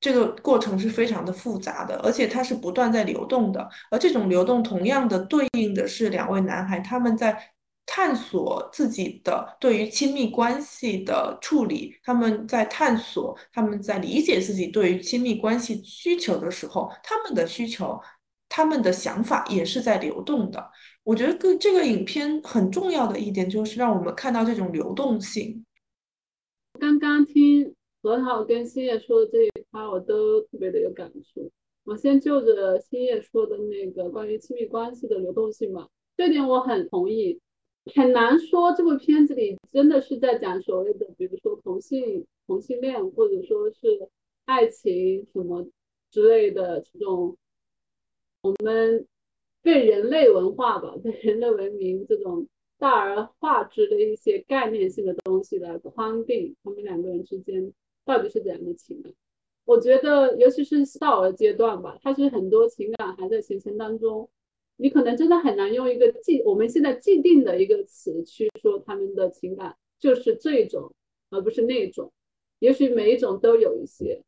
S1: 这个过程是非常的复杂的，而且它是不断在流动的。而这种流动，同样的对应的是两位男孩他们在探索自己的对于亲密关系的处理，他们在探索，他们在理解自己对于亲密关系需求的时候，他们的需求，他们的想法也是在流动的。我觉得个这个影片很重要的一点就是让我们看到这种流动性。
S2: 刚刚听。核桃跟星叶说的这我都特别的有感触。我先就着星夜说的那个关于亲密关系的流动性吧，这点我很同意。很难说这部片子里真的是在讲所谓的，比如说同性同性恋，或者说是爱情什么之类的这种，我们被人类文化吧，被人类文明这种大而化之的一些概念性的东西来框定他们两个人之间。到底是怎样的情感？我觉得，尤其是少儿阶段吧，他是很多情感还在形成当中，你可能真的很难用一个既我们现在既定的一个词去说他们的情感就是这种，而不是那种。也许每一种都有一些，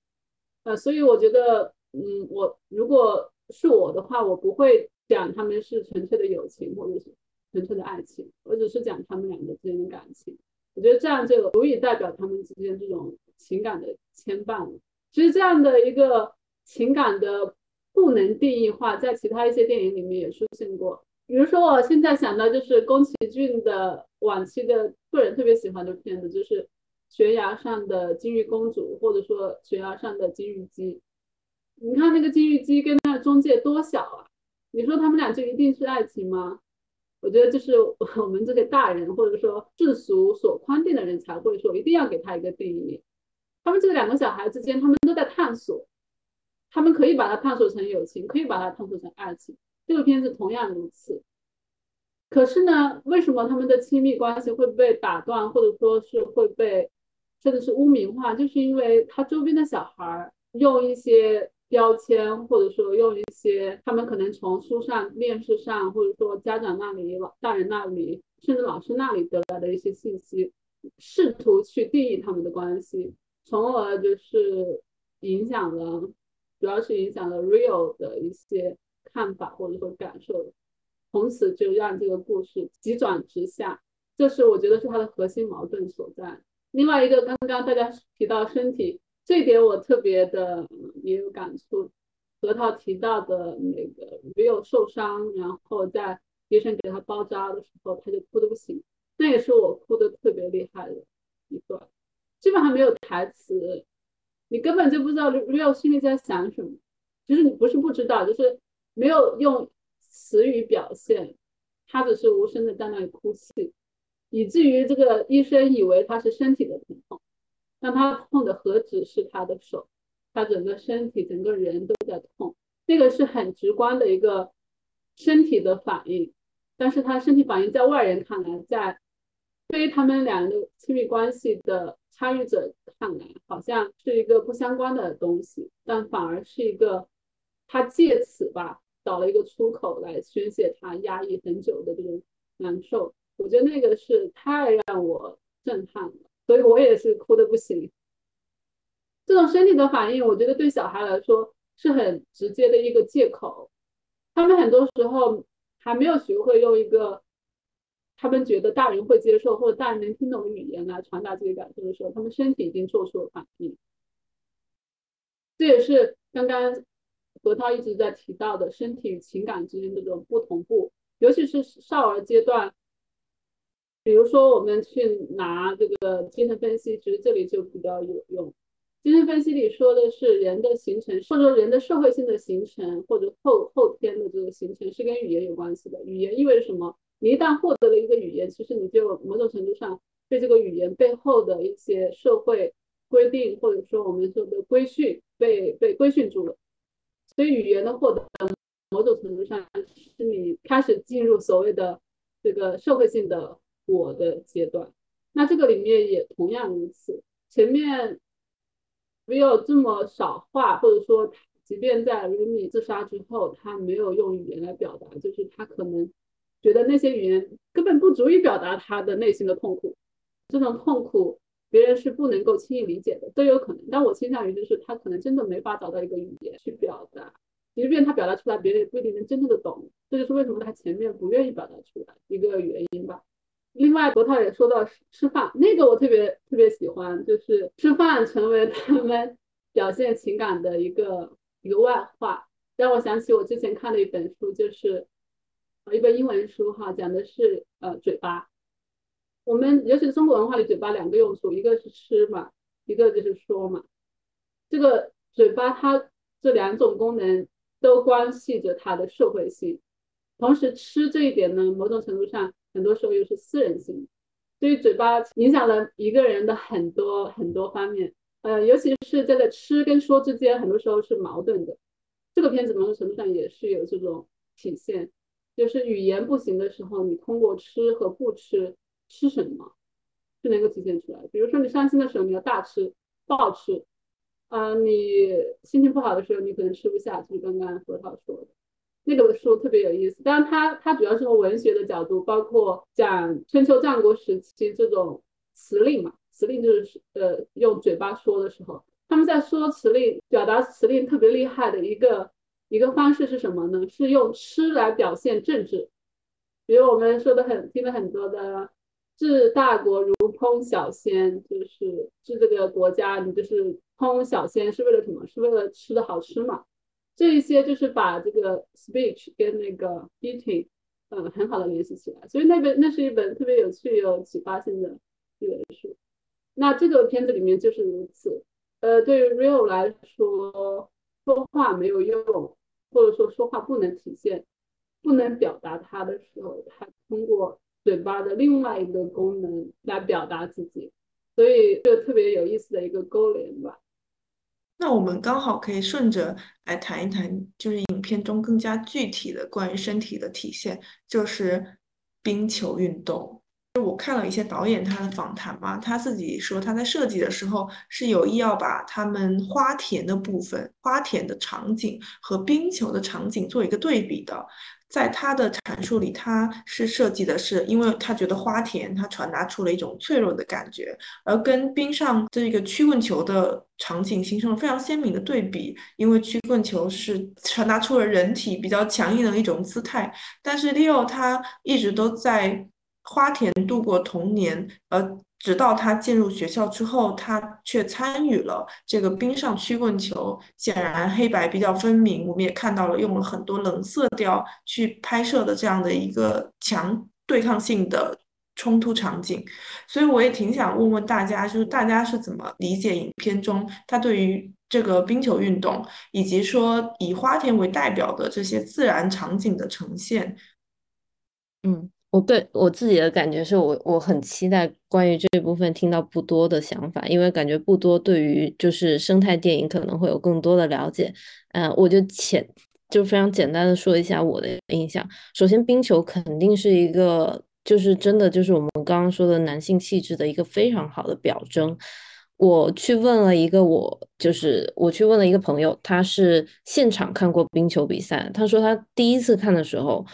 S2: 呃，所以我觉得，嗯，我如果是我的话，我不会讲他们是纯粹的友情或者是纯粹的爱情，我只是讲他们两个之间的感情。我觉得这样就足以代表他们之间这种。情感的牵绊了，其实这样的一个情感的不能定义化，在其他一些电影里面也出现过。比如说，我现在想到就是宫崎骏的晚期的个人特别喜欢的片子，就是《悬崖上的金鱼公主》，或者说《悬崖上的金鱼姬》。你看那个金鱼姬跟那个中介多小啊！你说他们俩就一定是爱情吗？我觉得就是我们这些大人，或者说世俗所框定的人才会说，一定要给他一个定义。他们这两个小孩之间，他们都在探索，他们可以把它探索成友情，可以把它探索成爱情。这个片子同样如此。可是呢，为什么他们的亲密关系会被打断，或者说是会被甚至是污名化？就是因为他周边的小孩用一些标签，或者说用一些他们可能从书上、电视上，或者说家长那里、老大人那里，甚至老师那里得来的一些信息，试图去定义他们的关系。从而就是影响了，主要是影响了 real 的一些看法或者说感受，从此就让这个故事急转直下，这是我觉得是它的核心矛盾所在。另外一个，刚刚大家提到身体这一点，我特别的也有感触。核桃提到的那个 real 受伤，然后在医生给他包扎的时候，他就哭的不行，那也是我哭的特别厉害的一段。基本上没有台词，你根本就不知道 Rio 心里在想什么。就是你不是不知道，就是没有用词语表现，他只是无声的在那里哭泣，以至于这个医生以为他是身体的疼痛，但他痛的何止是他的手，他整个身体、整个人都在痛。这个是很直观的一个身体的反应，但是他身体反应在外人看来，在对于他们两个的亲密关系的。参与者看来好像是一个不相关的东西，但反而是一个他借此吧找了一个出口来宣泄他压抑很久的这种难受。我觉得那个是太让我震撼了，所以我也是哭的不行。这种身体的反应，我觉得对小孩来说是很直接的一个借口。他们很多时候还没有学会用一个。他们觉得大人会接受或者大人能听懂语言来传达自己感受的时候，他们身体已经做出了反应。这也是刚刚何涛一直在提到的身体与情感之间这种不同步，尤其是少儿阶段。比如说，我们去拿这个精神分析，其实这里就比较有用。精神分析里说的是人的形成，或者说人的社会性的形成，或者后后天的这个形成是跟语言有关系的。语言意味着什么？你一旦获得了一个语言，其实你就某种程度上被这个语言背后的一些社会规定，或者说我们说的规训被被规训住了。所以语言的获得，某种程度上是你开始进入所谓的这个社会性的我的阶段。那这个里面也同样如此。前面没有这么少话，或者说，即便在 Remy 自杀之后，他没有用语言来表达，就是他可能。觉得那些语言根本不足以表达他的内心的痛苦，这种痛苦别人是不能够轻易理解的，都有可能。但我倾向于就是他可能真的没法找到一个语言去表达，即便他表达出来，别人也不一定能真正的懂。这就是为什么他前面不愿意表达出来一个原因吧。另外，博涛也说到吃饭，那个我特别特别喜欢，就是吃饭成为他们表现情感的一个一个外化，让我想起我之前看的一本书，就是一本英文书哈，讲的是呃嘴巴。我们尤其是中国文化里，嘴巴两个用处，一个是吃嘛，一个就是说嘛。这个嘴巴它这两种功能都关系着它的社会性，同时吃这一点呢，某种程度上。很多时候又是私人性，所以嘴巴影响了一个人的很多很多方面，呃，尤其是这个吃跟说之间，很多时候是矛盾的。这个片子某种程度上也是有这种体现，就是语言不行的时候，你通过吃和不吃，吃什么是能够体现出来。比如说你伤心的时候，你要大吃暴吃，啊，你心情不好的时候，你可能吃不下，就是刚刚何涛说的。那个书特别有意思，但是它它主要是从文学的角度，包括讲春秋战国时期这种辞令嘛，辞令就是呃用嘴巴说的时候，他们在说辞令，表达辞令特别厉害的一个一个方式是什么呢？是用吃来表现政治，比如我们说的很听了很多的治大国如烹小鲜，就是治这个国家，你就是烹小鲜是为了什么？是为了吃的好吃嘛。这一些就是把这个 speech 跟那个 eating，嗯，很好的联系起来。所以那本那是一本特别有趣、有启发性的一本书。那这个片子里面就是如此。呃，对于 Real 来说，说话没有用，或者说说话不能体现、不能表达他的时候，他通过嘴巴的另外一个功能来表达自己。所以就特别有意思的一个勾连吧。
S1: 那我们刚好可以顺着来谈一谈，就是影片中更加具体的关于身体的体现，就是冰球运动。就我看了一些导演他的访谈嘛，他自己说他在设计的时候是有意要把他们花田的部分、花田的场景和冰球的场景做一个对比的。在他的阐述里，他是设计的是，因为他觉得花田它传达出了一种脆弱的感觉，而跟冰上这个曲棍球的场景形成了非常鲜明的对比。因为曲棍球是传达出了人体比较强硬的一种姿态，但是 Leo 他一直都在花田度过童年，而。直到他进入学校之后，他却参与了这个冰上曲棍球。显然黑白比较分明，我们也看到了用了很多冷色调去拍摄的这样的一个强对抗性的冲突场景。所以我也挺想问问大家，就是大家是怎么理解影片中他对于这个冰球运动，以及说以花田为代表的这些自然场景的呈现？
S3: 嗯。我对我自己的感觉是我我很期待关于这部分听到不多的想法，因为感觉不多对于就是生态电影可能会有更多的了解。嗯，我就简就非常简单的说一下我的印象。首先，冰球肯定是一个就是真的就是我们刚刚说的男性气质的一个非常好的表征。我去问了一个我就是我去问了一个朋友，他是现场看过冰球比赛，他说他第一次看的时候。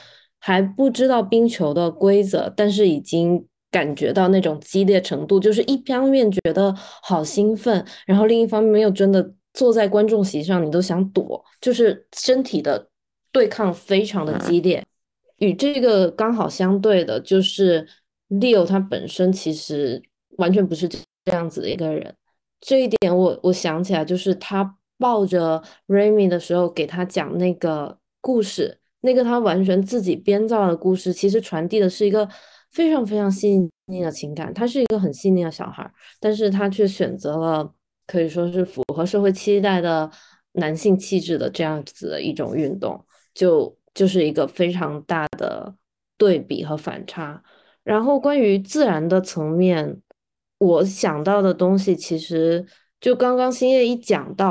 S3: 还不知道冰球的规则，但是已经感觉到那种激烈程度，就是一方面觉得好兴奋，然后另一方面又真的坐在观众席上，你都想躲，就是身体的对抗非常的激烈。与这个刚好相对的，就是 Leo 他本身其实完全不是这样子的一个人。这一点我我想起来，就是他抱着 Remy 的时候，给他讲那个故事。那个他完全自己编造的故事，其实传递的是一个非常非常细腻的情感。他是一个很细腻的小孩，但是他却选择了可以说是符合社会期待的男性气质的这样子的一种运动，就就是一个非常大的对比和反差。然后关于自然的层面，我想到的东西，其实就刚刚星夜一讲到，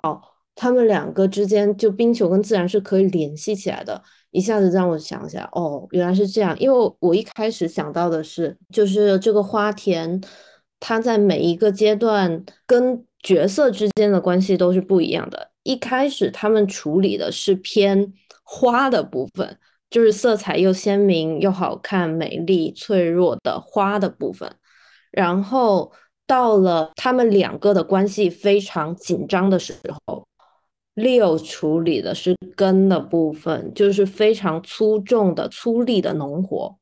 S3: 他们两个之间就冰球跟自然是可以联系起来的。一下子让我想起来，哦，原来是这样。因为我一开始想到的是，就是这个花田，它在每一个阶段跟角色之间的关系都是不一样的。一开始他们处理的是偏花的部分，就是色彩又鲜明又好看、美丽、脆弱的花的部分。然后到了他们两个的关系非常紧张的时候，Leo 处理的是根的部分，就是非常粗重的、粗粝的农活。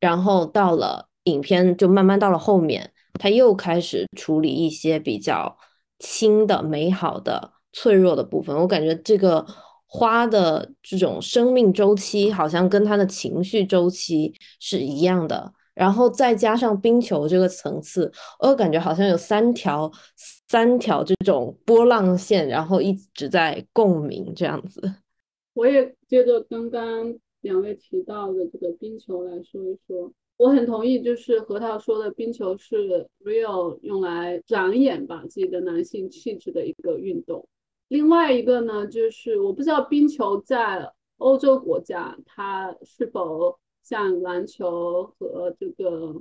S3: 然后到了影片，就慢慢到了后面，他又开始处理一些比较轻的、美好的、脆弱的部分。我感觉这个。花的这种生命周期好像跟他的情绪周期是一样的，然后再加上冰球这个层次，我感觉好像有三条三条这种波浪线，然后一直在共鸣这样子。
S2: 我也接着刚刚两位提到的这个冰球来说一说，我很同意，就是核桃说的冰球是 real 用来展演吧自己的男性气质的一个运动。另外一个呢，就是我不知道冰球在欧洲国家，它是否像篮球和这个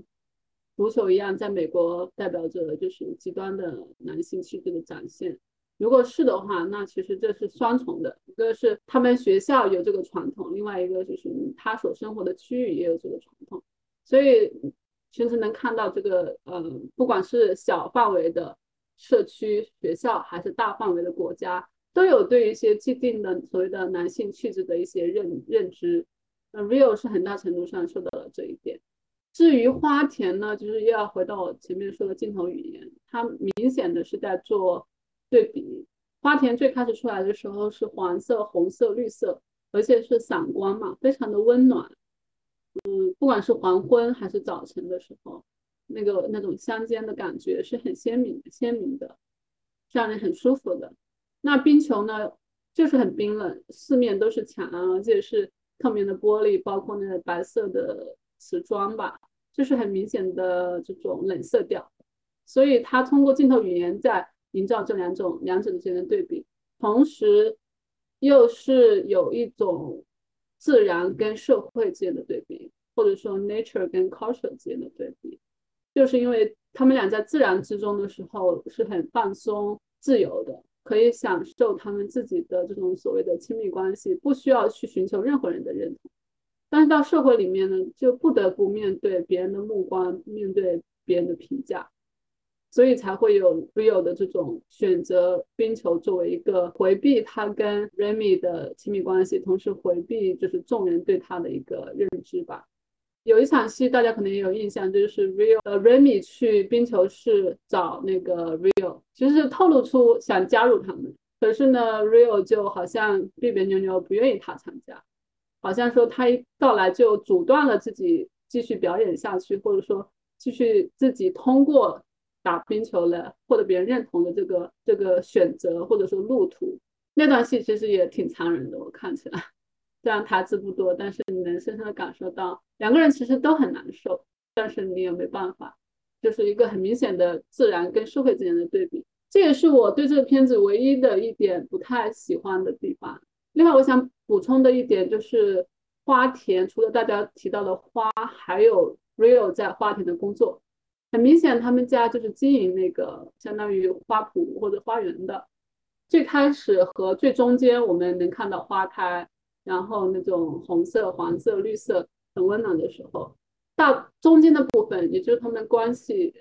S2: 足球一样，在美国代表着就是极端的男性气质的展现。如果是的话，那其实这是双重的，一个是他们学校有这个传统，另外一个就是他所生活的区域也有这个传统。所以其实能看到这个，呃，不管是小范围的。社区、学校还是大范围的国家，都有对一些既定的所谓的男性气质的一些认认知。那 Rio 是很大程度上受到了这一点。至于花田呢，就是又要回到我前面说的镜头语言，它明显的是在做对比。花田最开始出来的时候是黄色、红色、绿色，而且是散光嘛，非常的温暖。嗯，不管是黄昏还是早晨的时候。那个那种乡间的感觉是很鲜明、鲜明的，让人很舒服的。那冰球呢，就是很冰冷，四面都是墙，而且是透明的玻璃，包括那个白色的瓷砖吧，就是很明显的这种冷色调。所以他通过镜头语言在营造这两种两者之间的对比，同时又是有一种自然跟社会之间的对比，或者说 nature 跟 culture 之间的对比。就是因为他们俩在自然之中的时候是很放松、自由的，可以享受他们自己的这种所谓的亲密关系，不需要去寻求任何人的认同。但是到社会里面呢，就不得不面对别人的目光，面对别人的评价，所以才会有 Rio 的这种选择冰球作为一个回避他跟 Remy 的亲密关系，同时回避就是众人对他的一个认知吧。有一场戏，大家可能也有印象，就是 Rio 呃 Remy 去冰球室找那个 Rio，其实是透露出想加入他们，可是呢，Rio 就好像别别扭扭，不愿意他参加，好像说他一到来就阻断了自己继续表演下去，或者说继续自己通过打冰球来获得别人认同的这个这个选择或者说路途。那段戏其实也挺残忍的，我看起来。虽然台词不多，但是你能深深的感受到两个人其实都很难受，但是你也没办法，就是一个很明显的自然跟社会之间的对比。这也是我对这个片子唯一的一点不太喜欢的地方。另外，我想补充的一点就是花田除了大家提到的花，还有 Rio 在花田的工作，很明显他们家就是经营那个相当于花圃或者花园的。最开始和最中间我们能看到花开。然后那种红色、黄色、绿色很温暖的时候，到中间的部分，也就是他们关系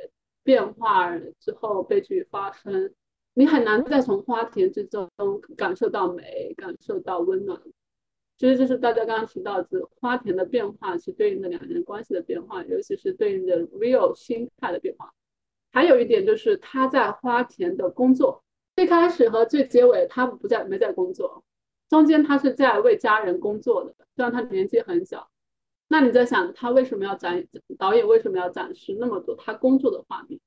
S2: 变化之后悲剧发生，你很难再从花田之中感受到美，感受到温暖。其实就是大家刚刚提到的花田的变化，是对应的两人关系的变化，尤其是对应的 real 心态的变化。还有一点就是他在花田的工作，最开始和最结尾他不在没在工作。中间他是在为家人工作的，虽然他年纪很小。那你在想，他为什么要展导演为什么要展示那么多他工作的画面？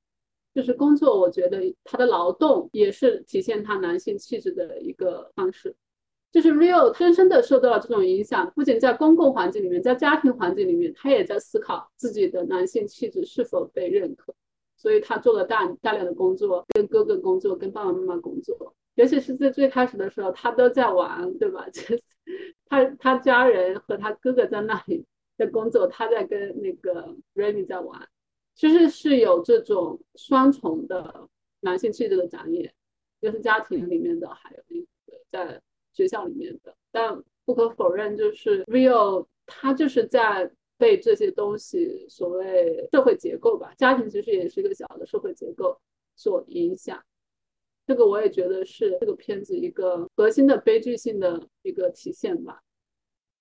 S2: 就是工作，我觉得他的劳动也是体现他男性气质的一个方式。就是 Rio 深深的受到了这种影响，不仅在公共环境里面，在家庭环境里面，他也在思考自己的男性气质是否被认可。所以他做了大大量的工作，跟哥哥工作，跟爸爸妈妈工作。尤其是在最开始的时候，他都在玩，对吧？就 是他他家人和他哥哥在那里在工作，他在跟那个 Remy 在玩，其实是有这种双重的男性气质的展演，就是家庭里面的，还有那个在学校里面的。但不可否认，就是 Rio 他就是在被这些东西，所谓社会结构吧，家庭其实也是一个小的社会结构所影响。这个我也觉得是这个片子一个核心的悲剧性的一个体现吧。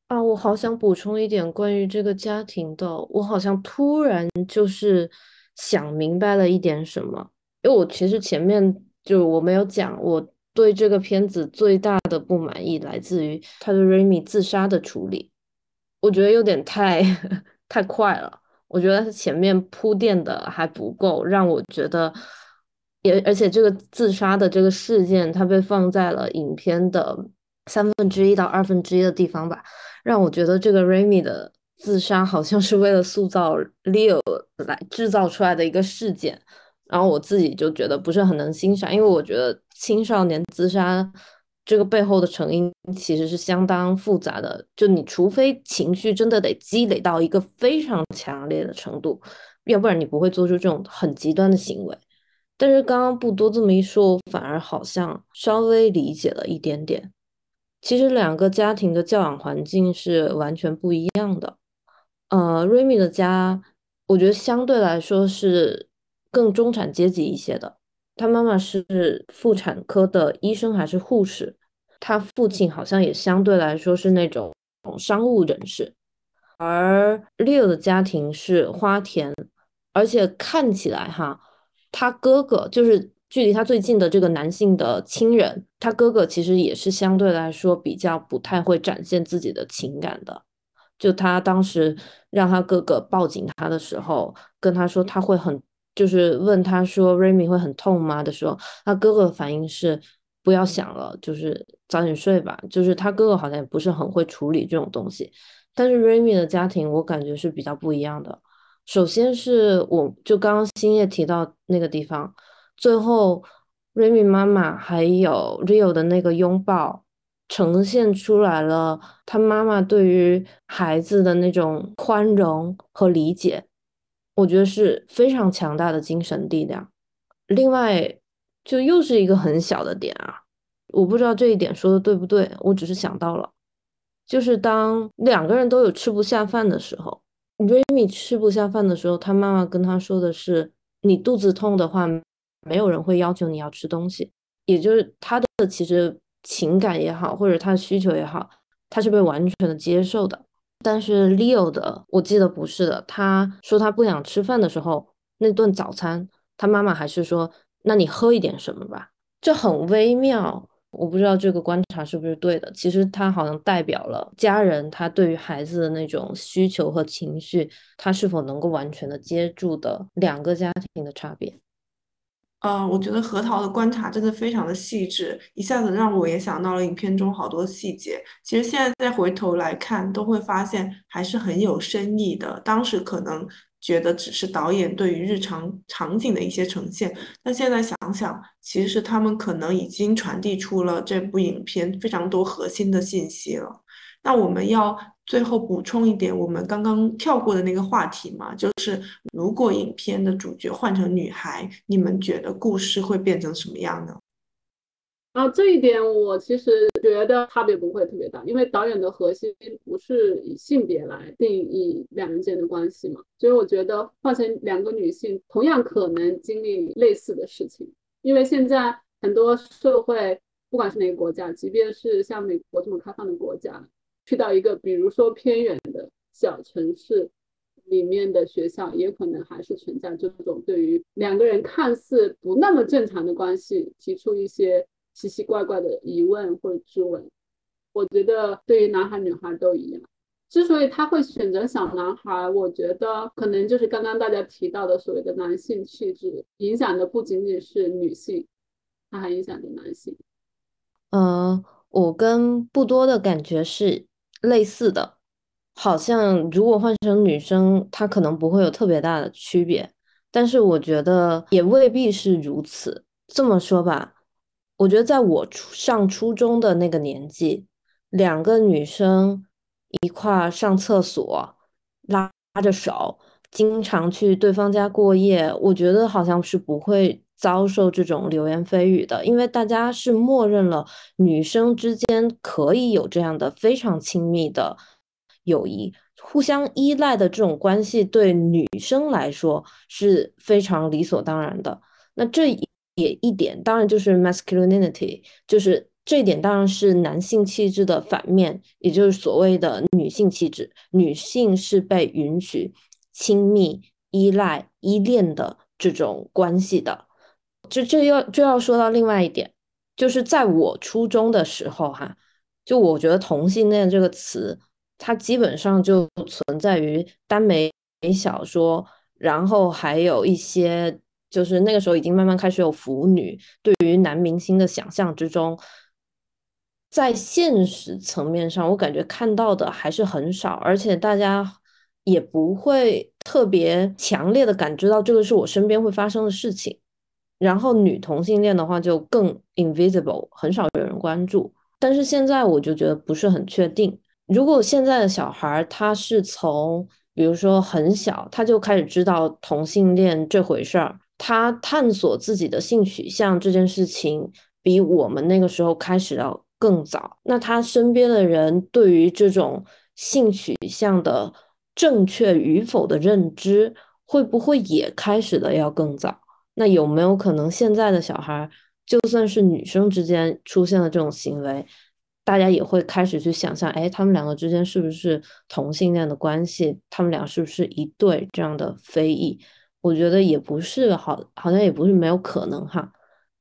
S3: 啊，我好想补充一点关于这个家庭的，我好像突然就是想明白了一点什么，因为我其实前面就我没有讲，我对这个片子最大的不满意来自于他对 Remy 自杀的处理，我觉得有点太 太快了，我觉得他前面铺垫的还不够，让我觉得也而且这个自杀的这个事件，它被放在了影片的三分之一到二分之一的地方吧。让我觉得这个 Remy 的自杀好像是为了塑造 Leo 来制造出来的一个事件，然后我自己就觉得不是很能欣赏，因为我觉得青少年自杀这个背后的成因其实是相当复杂的，就你除非情绪真的得积累到一个非常强烈的程度，要不然你不会做出这种很极端的行为。但是刚刚不多这么一说，我反而好像稍微理解了一点点。其实两个家庭的教养环境是完全不一样的。呃，瑞米的家，我觉得相对来说是更中产阶级一些的。他妈妈是妇产科的医生还是护士，他父亲好像也相对来说是那种商务人士。而 Leo 的家庭是花田，而且看起来哈，他哥哥就是。距离他最近的这个男性的亲人，他哥哥其实也是相对来说比较不太会展现自己的情感的。就他当时让他哥哥抱紧他的时候，跟他说他会很，就是问他说 Remy 会很痛吗的时候，他哥哥的反应是不要想了，就是早点睡吧。就是他哥哥好像也不是很会处理这种东西。但是 Remy 的家庭我感觉是比较不一样的。首先是我就刚刚星夜提到那个地方。最后，Remy 妈妈还有 Rio 的那个拥抱，呈现出来了他妈妈对于孩子的那种宽容和理解，我觉得是非常强大的精神力量。另外，就又是一个很小的点啊，我不知道这一点说的对不对，我只是想到了，就是当两个人都有吃不下饭的时候，Remy 吃不下饭的时候，他妈妈跟他说的是：“你肚子痛的话。”没有人会要求你要吃东西，也就是他的其实情感也好，或者他的需求也好，他是被完全的接受的。但是 Leo 的，我记得不是的。他说他不想吃饭的时候，那顿早餐，他妈妈还是说：“那你喝一点什么吧。”这很微妙，我不知道这个观察是不是对的。其实他好像代表了家人他对于孩子的那种需求和情绪，他是否能够完全的接住的两个家庭的差别。
S1: 呃，我觉得核桃的观察真的非常的细致，一下子让我也想到了影片中好多细节。其实现在再回头来看，都会发现还是很有深意的。当时可能觉得只是导演对于日常场景的一些呈现，但现在想想，其实他们可能已经传递出了这部影片非常多核心的信息了。那我们要最后补充一点，我们刚刚跳过的那个话题嘛，就是如果影片的主角换成女孩，你们觉得故事会变成什么样呢？
S2: 啊，这一点我其实觉得差别不会特别大，因为导演的核心不是以性别来定义两人间的关系嘛，所以我觉得换成两个女性，同样可能经历类似的事情，因为现在很多社会，不管是哪个国家，即便是像美国这么开放的国家。去到一个比如说偏远的小城市里面的学校，也可能还是存在这种对于两个人看似不那么正常的关系提出一些奇奇怪怪的疑问或者质问。我觉得对于男孩女孩都一样。之所以他会选择小男孩，我觉得可能就是刚刚大家提到的所谓的男性气质影响的不仅仅是女性，它还影响着男性。
S3: 呃，我跟不多的感觉是。类似的，好像如果换成女生，她可能不会有特别大的区别，但是我觉得也未必是如此。这么说吧，我觉得在我初上初中的那个年纪，两个女生一块上厕所，拉着手，经常去对方家过夜，我觉得好像是不会遭受这种流言蜚语的，因为大家是默认了女生之间可以有这样的非常亲密的友谊，互相依赖的这种关系，对女生来说是非常理所当然的。那这也一点，当然就是 masculinity，就是这一点当然是男性气质的反面，也就是所谓的女性气质，女性是被允许亲密、依赖、依恋的这种关系的。这这要就要说到另外一点，就是在我初中的时候，哈，就我觉得同性恋这个词，它基本上就存在于耽美小说，然后还有一些，就是那个时候已经慢慢开始有腐女对于男明星的想象之中，在现实层面上，我感觉看到的还是很少，而且大家也不会特别强烈的感知到这个是我身边会发生的事情。然后女同性恋的话就更 invisible，很少有人关注。但是现在我就觉得不是很确定。如果现在的小孩他是从比如说很小他就开始知道同性恋这回事儿，他探索自己的性取向这件事情比我们那个时候开始要更早，那他身边的人对于这种性取向的正确与否的认知会不会也开始的要更早？那有没有可能现在的小孩，就算是女生之间出现了这种行为，大家也会开始去想象，哎，他们两个之间是不是同性恋的关系？他们俩是不是一对这样的非议？我觉得也不是，好，好像也不是没有可能哈。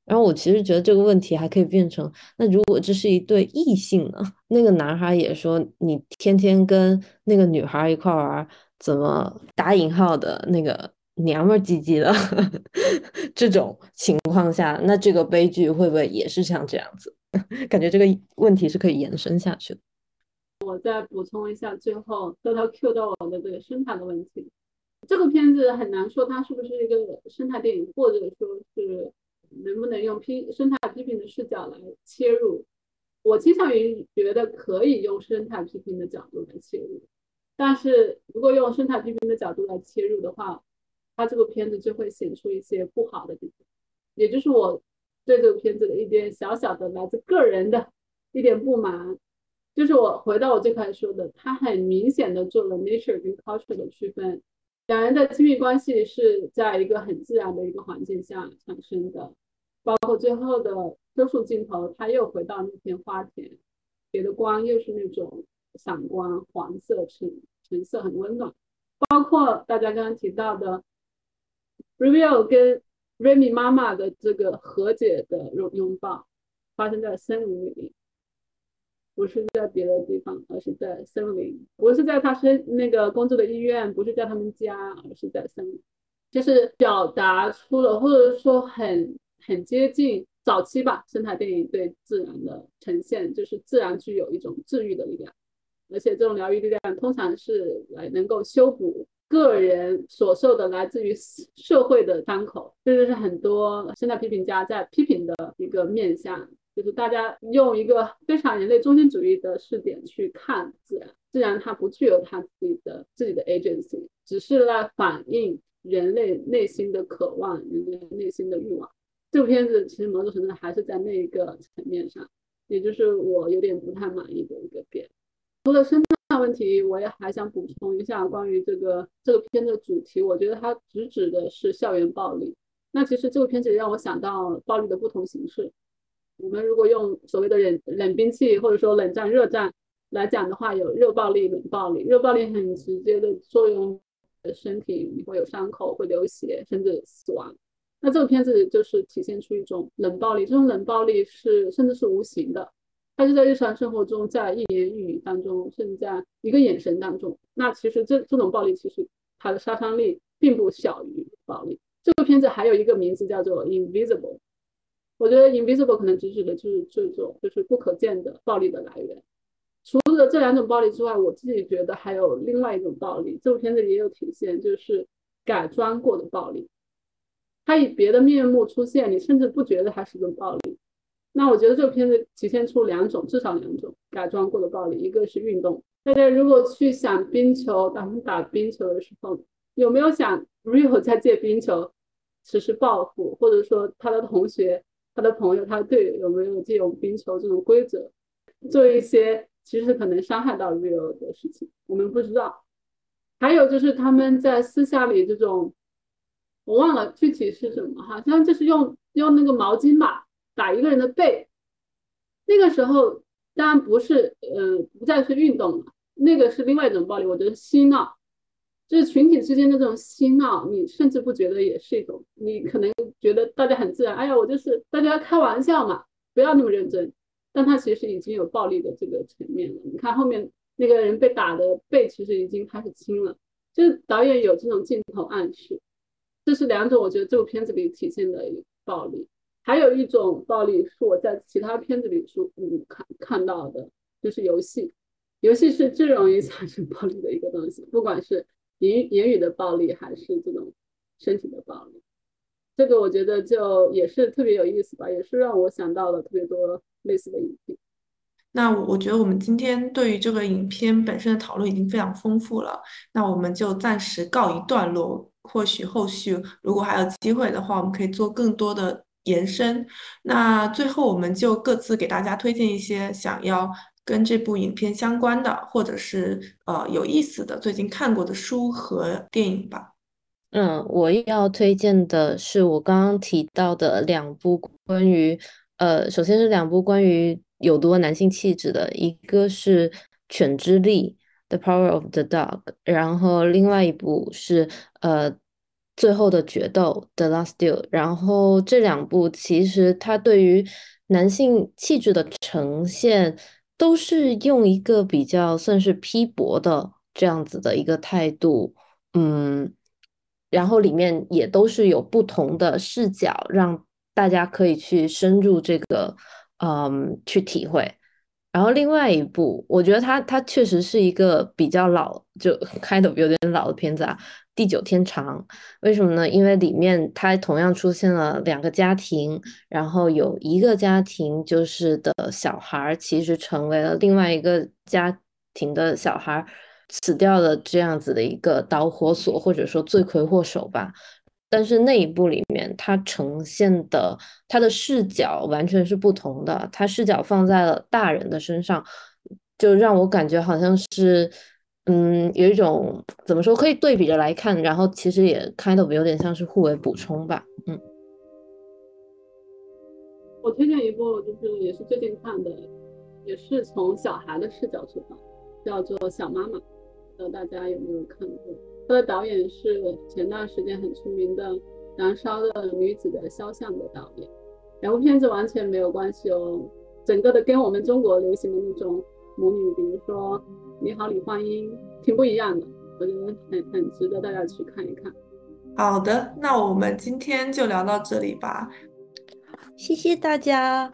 S3: 然后我其实觉得这个问题还可以变成，那如果这是一对异性呢？那个男孩也说，你天天跟那个女孩一块玩，怎么打引号的那个？娘们唧唧的 这种情况下，那这个悲剧会不会也是像这样子？感觉这个问题是可以延伸下去的。
S2: 我再补充一下，最后到他 Q 到我的这个生态的问题。这个片子很难说它是不是一个生态电影，或者说是能不能用批生态批评的视角来切入。我倾向于觉得可以用生态批评的角度来切入，但是如果用生态批评的角度来切入的话，他这个片子就会显出一些不好的地方，也就是我对这个片子的一点小小的来自个人的一点不满，就是我回到我最开始说的，他很明显的做了 nature 跟 culture 的区分，两人的亲密关系是在一个很自然的一个环境下产生的，包括最后的多数镜头，他又回到那片花田，给的光又是那种闪光黄色橙橙色，很温暖，包括大家刚刚提到的。Reveal 跟 Remy 妈妈的这个和解的拥拥抱，发生在森林里，不是在别的地方，而是在森林。不是在他生那个工作的医院，不是在他们家，而是在森林。就是表达出了，或者说很很接近早期吧，生态电影对自然的呈现，就是自然具有一种治愈的力量，而且这种疗愈力量通常是来能够修补。个人所受的来自于社会的伤口，这就是很多现代批评家在批评的一个面向，就是大家用一个非常人类中心主义的视点去看自然，自然它不具有它自己的自己的 agency，只是来反映人类内心的渴望，人类内心的欲望。这部片子其实某种程度还是在那一个层面上，也就是我有点不太满意的一个点。除了生态那问题，我也还想补充一下关于这个这个片的主题。我觉得它直指的是校园暴力。那其实这个片子让我想到暴力的不同形式。我们如果用所谓的冷冷兵器或者说冷战热战来讲的话，有热暴力、冷暴力。热暴力很直接的作用身体，你会有伤口、会流血，甚至死亡。那这个片子就是体现出一种冷暴力，这种冷暴力是甚至是无形的。它是在日常生活中，在一言一语当中，甚至在一个眼神当中。那其实这这种暴力，其实它的杀伤力并不小于暴力。这个片子还有一个名字叫做 Invisible，我觉得 Invisible 可能指指的就是这种就是不可见的暴力的来源。除了这两种暴力之外，我自己觉得还有另外一种暴力，这部片子也有体现，就是改装过的暴力。它以别的面目出现，你甚至不觉得它是个暴力。那我觉得这个片子体现出两种，至少两种改装过的暴力。一个是运动，大家如果去想冰球，咱们打冰球的时候，有没有想 Rio 在借冰球，实施报复，或者说他的同学、他的朋友、他的队友有没有借用冰球这种规则做一些其实可能伤害到 Rio 的事情，我们不知道。还有就是他们在私下里这种，我忘了具体是什么，好像就是用用那个毛巾吧打一个人的背。那个时候当然不是，呃，不再是运动了，那个是另外一种暴力。我觉得嬉闹，就是群体之间的这种嬉闹，你甚至不觉得也是一种，你可能觉得大家很自然，哎呀，我就是大家开玩笑嘛，不要那么认真。但他其实已经有暴力的这个层面了。你看后面。那个人被打的背其实已经开始青了，就是导演有这种镜头暗示，这是两种我觉得这部片子里体现的暴力。还有一种暴力是我在其他片子里说嗯看看到的，就是游戏，游戏是最容易产生暴力的一个东西，不管是言言语的暴力还是这种身体的暴力，这个我觉得就也是特别有意思吧，也是让我想到了特别多类似的影片。
S1: 那我觉得我们今天对于这个影片本身的讨论已经非常丰富了，那我们就暂时告一段落。或许后续如果还有机会的话，我们可以做更多的延伸。那最后我们就各自给大家推荐一些想要跟这部影片相关的，或者是呃有意思的最近看过的书和电影吧。
S3: 嗯，我要推荐的是我刚刚提到的两部关于呃，首先是两部关于。有多男性气质的一个是《犬之力》（The Power of the Dog），然后另外一部是呃《最后的决斗》（The Last Duel）。然后这两部其实它对于男性气质的呈现都是用一个比较算是批驳的这样子的一个态度，嗯，然后里面也都是有不同的视角，让大家可以去深入这个。嗯，去体会。然后另外一部，我觉得它它确实是一个比较老，就 开的有点老的片子啊，《地久天长》。为什么呢？因为里面它同样出现了两个家庭，然后有一个家庭就是的小孩其实成为了另外一个家庭的小孩死掉的这样子的一个导火索，或者说罪魁祸首吧。但是那一部里面，它呈现的它的视角完全是不同的，它视角放在了大人的身上，就让我感觉好像是，嗯，有一种怎么说可以对比着来看，然后其实也开的有点像是互为补充吧，嗯。
S2: 我推荐一部，就是也是最近看的，也是从小孩的视角出发，叫做《小妈妈》，不知道大家有没有看过？他的导演是前段时间很出名的《燃烧的女子的肖像》的导演，两部片子完全没有关系哦。整个的跟我们中国流行的那种母女，比如说《你好，李焕英》，挺不一样的。我觉得很很值得大家去看一看。
S1: 好的，那我们今天就聊到这里吧，
S3: 谢谢大家。